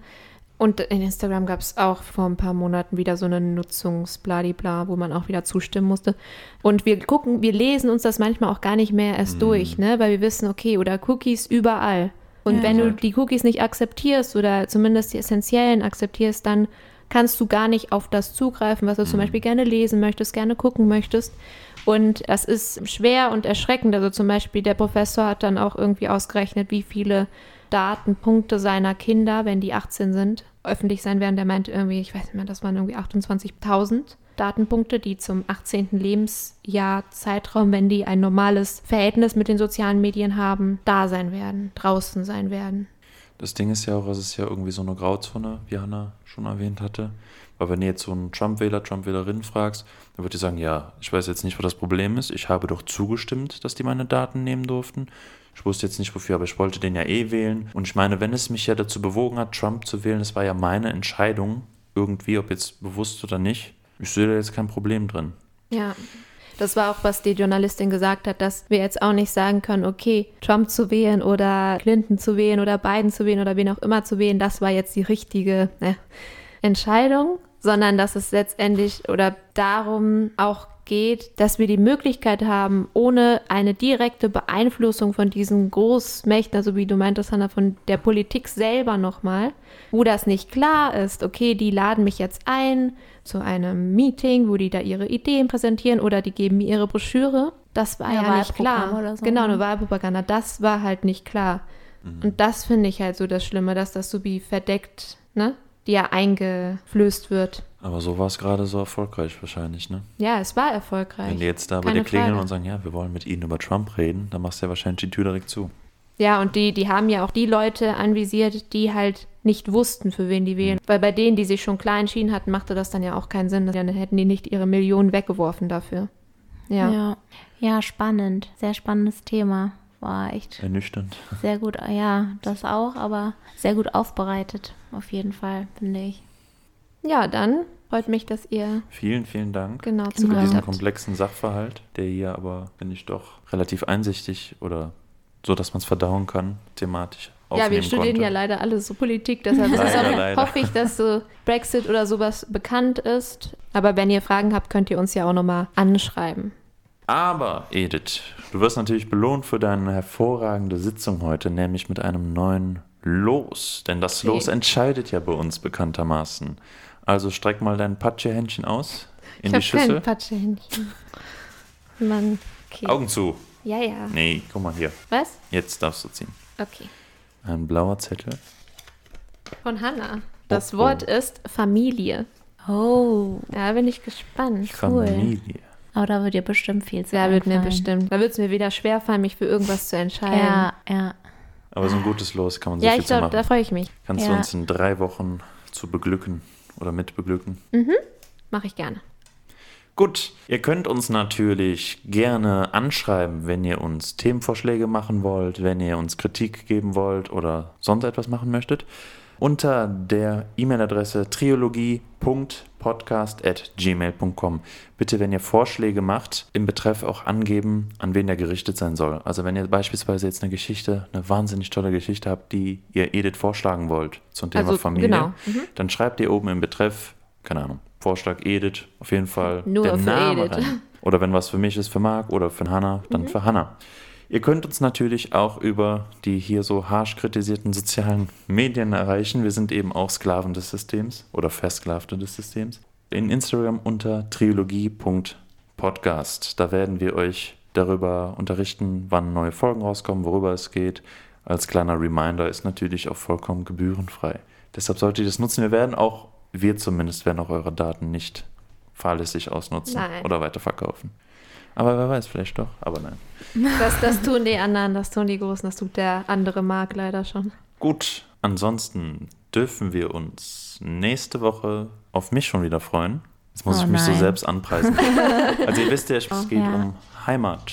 Und in Instagram gab es auch vor ein paar Monaten wieder so eine Nutzungsbladibla, wo man auch wieder zustimmen musste. Und wir gucken, wir lesen uns das manchmal auch gar nicht mehr erst Mhm. durch, ne? Weil wir wissen, okay, oder Cookies überall. Und Ja. wenn du Exakt. die Cookies nicht akzeptierst oder zumindest die essentiellen akzeptierst, dann kannst du gar nicht auf das zugreifen, was du zum Mhm. Beispiel gerne lesen möchtest, gerne gucken möchtest. Und das ist schwer und erschreckend. Also zum Beispiel der Professor hat dann auch irgendwie ausgerechnet, wie viele Datenpunkte seiner Kinder, wenn die 18 sind, öffentlich sein werden. Der meinte irgendwie, ich weiß nicht mehr, das waren irgendwie 28.000 Datenpunkte, die zum 18. Lebensjahr Zeitraum, wenn die ein normales Verhältnis mit den sozialen Medien haben, da sein werden, draußen sein werden. Das Ding ist ja auch, es ist ja irgendwie so eine Grauzone, wie Hanna schon erwähnt hatte. Weil wenn du jetzt so einen Trump-Wähler, Trump-Wählerin fragst, dann wird die sagen, ja, ich weiß jetzt nicht, wo das Problem ist. Ich habe doch zugestimmt, dass die meine Daten nehmen durften. Ich wusste jetzt nicht wofür, aber ich wollte den ja eh wählen. Und ich meine, wenn es mich ja dazu bewogen hat, Trump zu wählen, das war ja meine Entscheidung, irgendwie, ob jetzt bewusst oder nicht. Ich sehe da jetzt kein Problem drin. Ja. Das war auch, was die Journalistin gesagt hat, dass wir jetzt auch nicht sagen können, okay, Trump zu wählen oder Clinton zu wählen oder Biden zu wählen oder wen auch immer zu wählen, das war jetzt die richtige ne, Entscheidung, sondern dass es letztendlich oder darum auch geht, dass wir die Möglichkeit haben, ohne eine direkte Beeinflussung von diesen Großmächten, also wie du meintest, Hannah, von der Politik selber nochmal, wo das nicht klar ist, okay, die laden mich jetzt ein zu einem Meeting, wo die da ihre Ideen präsentieren oder die geben mir ihre Broschüre. Das war Ja, ja, nicht klar. oder so, genau, ne? eine Wahlpropaganda, das war halt nicht klar. Und das finde ich halt so das Schlimme, dass das so wie verdeckt, ne, die ja eingeflößt wird. Aber so war es gerade so erfolgreich wahrscheinlich, ne? Ja, es war erfolgreich. Wenn die jetzt da bei dir klingeln Frage. und sagen, ja, wir wollen mit Ihnen über Trump reden, dann machst du ja wahrscheinlich die Tür direkt zu. Ja, und die, die haben ja auch die Leute anvisiert, die halt nicht wussten, für wen die wählen. Weil bei denen, die sich schon klar entschieden hatten, machte das dann ja auch keinen Sinn. Dann hätten die nicht ihre Millionen weggeworfen dafür. Ja. Ja. ja, spannend. Sehr spannendes Thema. War echt Ernüchternd. sehr gut. Ja, das auch, aber sehr gut aufbereitet. Auf jeden Fall, finde ich. Ja, dann freut mich, dass ihr Vielen, vielen Dank genau diesen habt. komplexen Sachverhalt, der hier aber, finde ich, doch relativ einsichtig oder so, dass man es verdauen kann, thematisch Ja, wir studieren konnte. ja leider alle so Politik, deshalb Leider, auch, hoffe ich, dass so Brexit oder sowas bekannt ist. Aber wenn ihr Fragen habt, könnt ihr uns ja auch nochmal anschreiben. Aber, Edith, du wirst natürlich belohnt für deine hervorragende Sitzung heute, nämlich mit einem neuen Los. Denn das Okay. Los entscheidet ja bei uns bekanntermaßen. Also streck mal dein Patschehändchen aus in ich die habe kein Schüssel. Patschehändchen. Mann, okay. Augen zu. Ja, ja. Nee, guck mal hier. Was? Jetzt darfst du ziehen. Okay. Ein blauer Zettel. Von Hannah. Das Oh, oh. Wort ist Familie. Oh, Da bin ich gespannt. Cool. Familie. aber da wird dir bestimmt viel zu Da wird mir bestimmt. Da wird es mir wieder schwerfallen, mich für irgendwas zu entscheiden. Ja, ja. Aber so ein gutes Los kann man so ja viel ich zu glaube, machen. da freue ich mich. Kannst du Ja. uns in drei Wochen zu beglücken oder mit beglücken? Mache ich gerne. Gut, ihr könnt uns natürlich gerne anschreiben, wenn ihr uns Themenvorschläge machen wollt, wenn ihr uns Kritik geben wollt oder sonst etwas machen möchtet. Unter der E-Mail-Adresse triologie.podcast.gmail.com. Bitte, wenn ihr Vorschläge macht, im Betreff auch angeben, an wen der gerichtet sein soll. Also wenn ihr beispielsweise jetzt eine Geschichte, eine wahnsinnig tolle Geschichte habt, die ihr Edith vorschlagen wollt zum Thema Also, Familie, genau. Mhm. dann schreibt ihr oben im Betreff, keine Ahnung, Vorschlag Edith, auf jeden Fall Nur der Name Edith. rein. Oder wenn was für mich ist, für Marc oder für Hannah, dann Mhm. für Hannah. Ihr könnt uns natürlich auch über die hier so harsch kritisierten sozialen Medien erreichen. Wir sind eben auch Sklaven des Systems oder Versklavte des Systems. In Instagram unter triologie.podcast. Da werden wir euch darüber unterrichten, wann neue Folgen rauskommen, worüber es geht. Als kleiner Reminder ist natürlich auch vollkommen gebührenfrei. Deshalb solltet ihr das nutzen. Wir werden auch, wir zumindest, werden auch eure Daten nicht fahrlässig ausnutzen Nein. oder weiterverkaufen. Aber wer weiß, vielleicht doch, aber nein. Das, das tun die anderen, das tun die Großen, das tut der andere Markt leider schon. Gut, ansonsten dürfen wir uns nächste Woche auf mich schon wieder freuen. Jetzt muss Oh ich mich so nein. selbst anpreisen. also ihr wisst ja, es geht ja. um Heimat.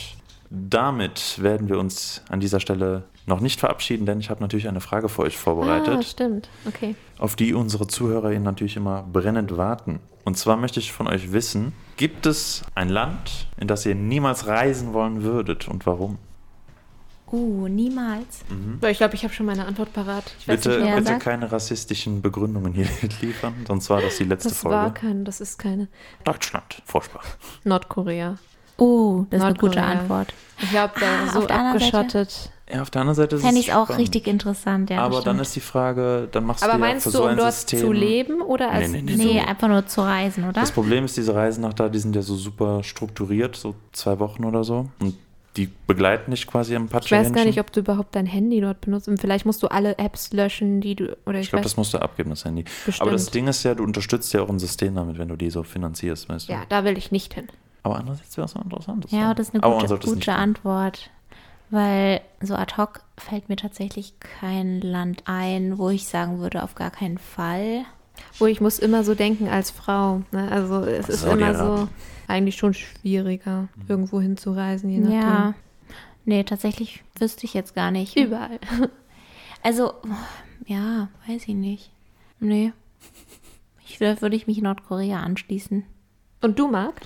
Damit werden wir uns an dieser Stelle noch nicht verabschieden, denn ich habe natürlich eine Frage für euch Ah, vorbereitet, stimmt. Okay. auf die unsere ZuhörerInnen natürlich immer brennend warten. Und zwar möchte ich von euch wissen, gibt es ein Land, in das ihr niemals reisen wollen würdet und warum? Uh, niemals. So, Ich glaube, ich habe schon meine Antwort parat. Ich weiß Bitte, nicht bitte keine rassistischen Begründungen hier liefern, sonst war das die letzte Das Folge. war kein, das ist keine. Deutschland, Vorsprach. Nordkorea. Oh, das ist eine gute Nordkorea. Antwort. Ich glaube, da Ah, so anderen Seite- abgeschottet. Ja, auf der anderen Seite ist Fände es ich auch spannend. richtig interessant, ja. Aber dann ist die Frage, dann machst Aber du ja meinst für du, so um ein dort System. zu leben oder als Nee, nee, so? Nee, einfach nur zu reisen, oder? Das Problem ist, diese Reisen nach da, die sind ja so super strukturiert, so zwei Wochen oder so. Und die begleiten dich quasi am Ich weiß gar nicht, ob du überhaupt dein Handy dort benutzt. Und vielleicht musst du alle Apps löschen, die du. Oder ich, Ich glaube, das musst du abgeben, das Handy. bestimmt. Aber das Ding ist ja, du unterstützt ja auch ein System damit, wenn du die so finanzierst, weißt du? ja, da will ich nicht hin. Aber andererseits wäre es auch interessant. Ja, das ist eine gute, gute tun. Antwort. Weil so ad hoc fällt mir tatsächlich kein Land ein, wo ich sagen würde, auf gar keinen Fall. Wo ich muss immer so denken als Frau. Ne? Also es ist immer so eigentlich schon schwieriger, irgendwo hinzureisen, je nachdem. Ja. Nee, tatsächlich wüsste ich jetzt gar nicht. Überall. Also, ja, weiß ich nicht. Nee. Ich vielleicht würde ich mich Nordkorea anschließen. Und du, Marc?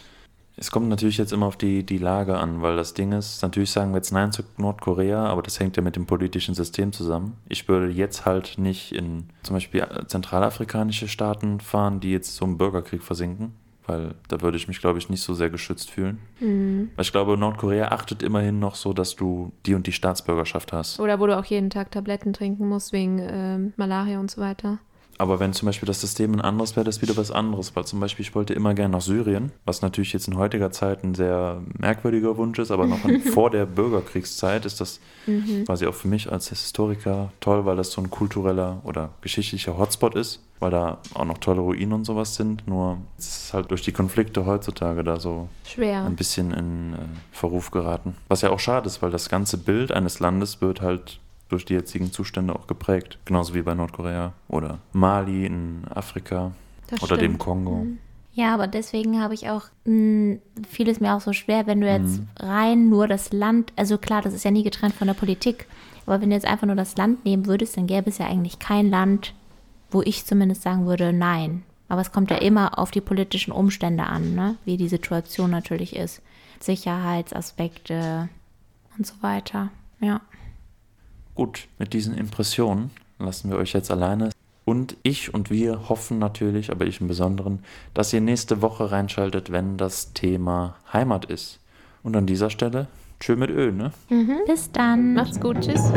Es kommt natürlich jetzt immer auf die, die Lage an, weil das Ding ist, natürlich sagen wir jetzt Nein zu Nordkorea, aber das hängt ja mit dem politischen System zusammen. Ich würde jetzt halt nicht in zum Beispiel zentralafrikanische Staaten fahren, die jetzt so im Bürgerkrieg versinken, weil da würde ich mich, glaube ich, nicht so sehr geschützt fühlen. Mhm. Weil ich glaube, Nordkorea achtet immerhin noch so, dass du die und die Staatsbürgerschaft hast. Oder wo du auch jeden Tag Tabletten trinken musst wegen ähm, Malaria und so weiter. Aber wenn zum Beispiel das System ein anderes wäre, das wieder was anderes. Weil zum Beispiel, ich wollte immer gerne nach Syrien, was natürlich jetzt in heutiger Zeit ein sehr merkwürdiger Wunsch ist, aber noch vor der Bürgerkriegszeit ist das quasi auch für mich als Historiker toll, weil das so ein kultureller oder geschichtlicher Hotspot ist, weil da auch noch tolle Ruinen und sowas sind. Nur es ist halt durch die Konflikte heutzutage da so Schwer. ein bisschen in äh, Verruf geraten. Was ja auch schade ist, weil das ganze Bild eines Landes wird halt durch die jetzigen Zustände auch geprägt. Genauso wie bei Nordkorea oder Mali in Afrika Das oder dem stimmt. Kongo. Ja, aber deswegen habe ich auch, mh, fiel es mir auch so schwer, wenn du jetzt Mhm. rein nur das Land, also klar, das ist ja nie getrennt von der Politik, aber wenn du jetzt einfach nur das Land nehmen würdest, dann gäbe es ja eigentlich kein Land, wo ich zumindest sagen würde, nein. Aber es kommt ja immer auf die politischen Umstände an, ne? wie die Situation natürlich ist. Sicherheitsaspekte und so weiter. Ja. Gut, mit diesen Impressionen lassen wir euch jetzt alleine. Und ich und wir hoffen natürlich, aber ich im Besonderen, dass ihr nächste Woche reinschaltet, wenn das Thema Heimat ist. Und an dieser Stelle, tschö mit Ö, ne? Bis dann. Macht's gut. Tschüss.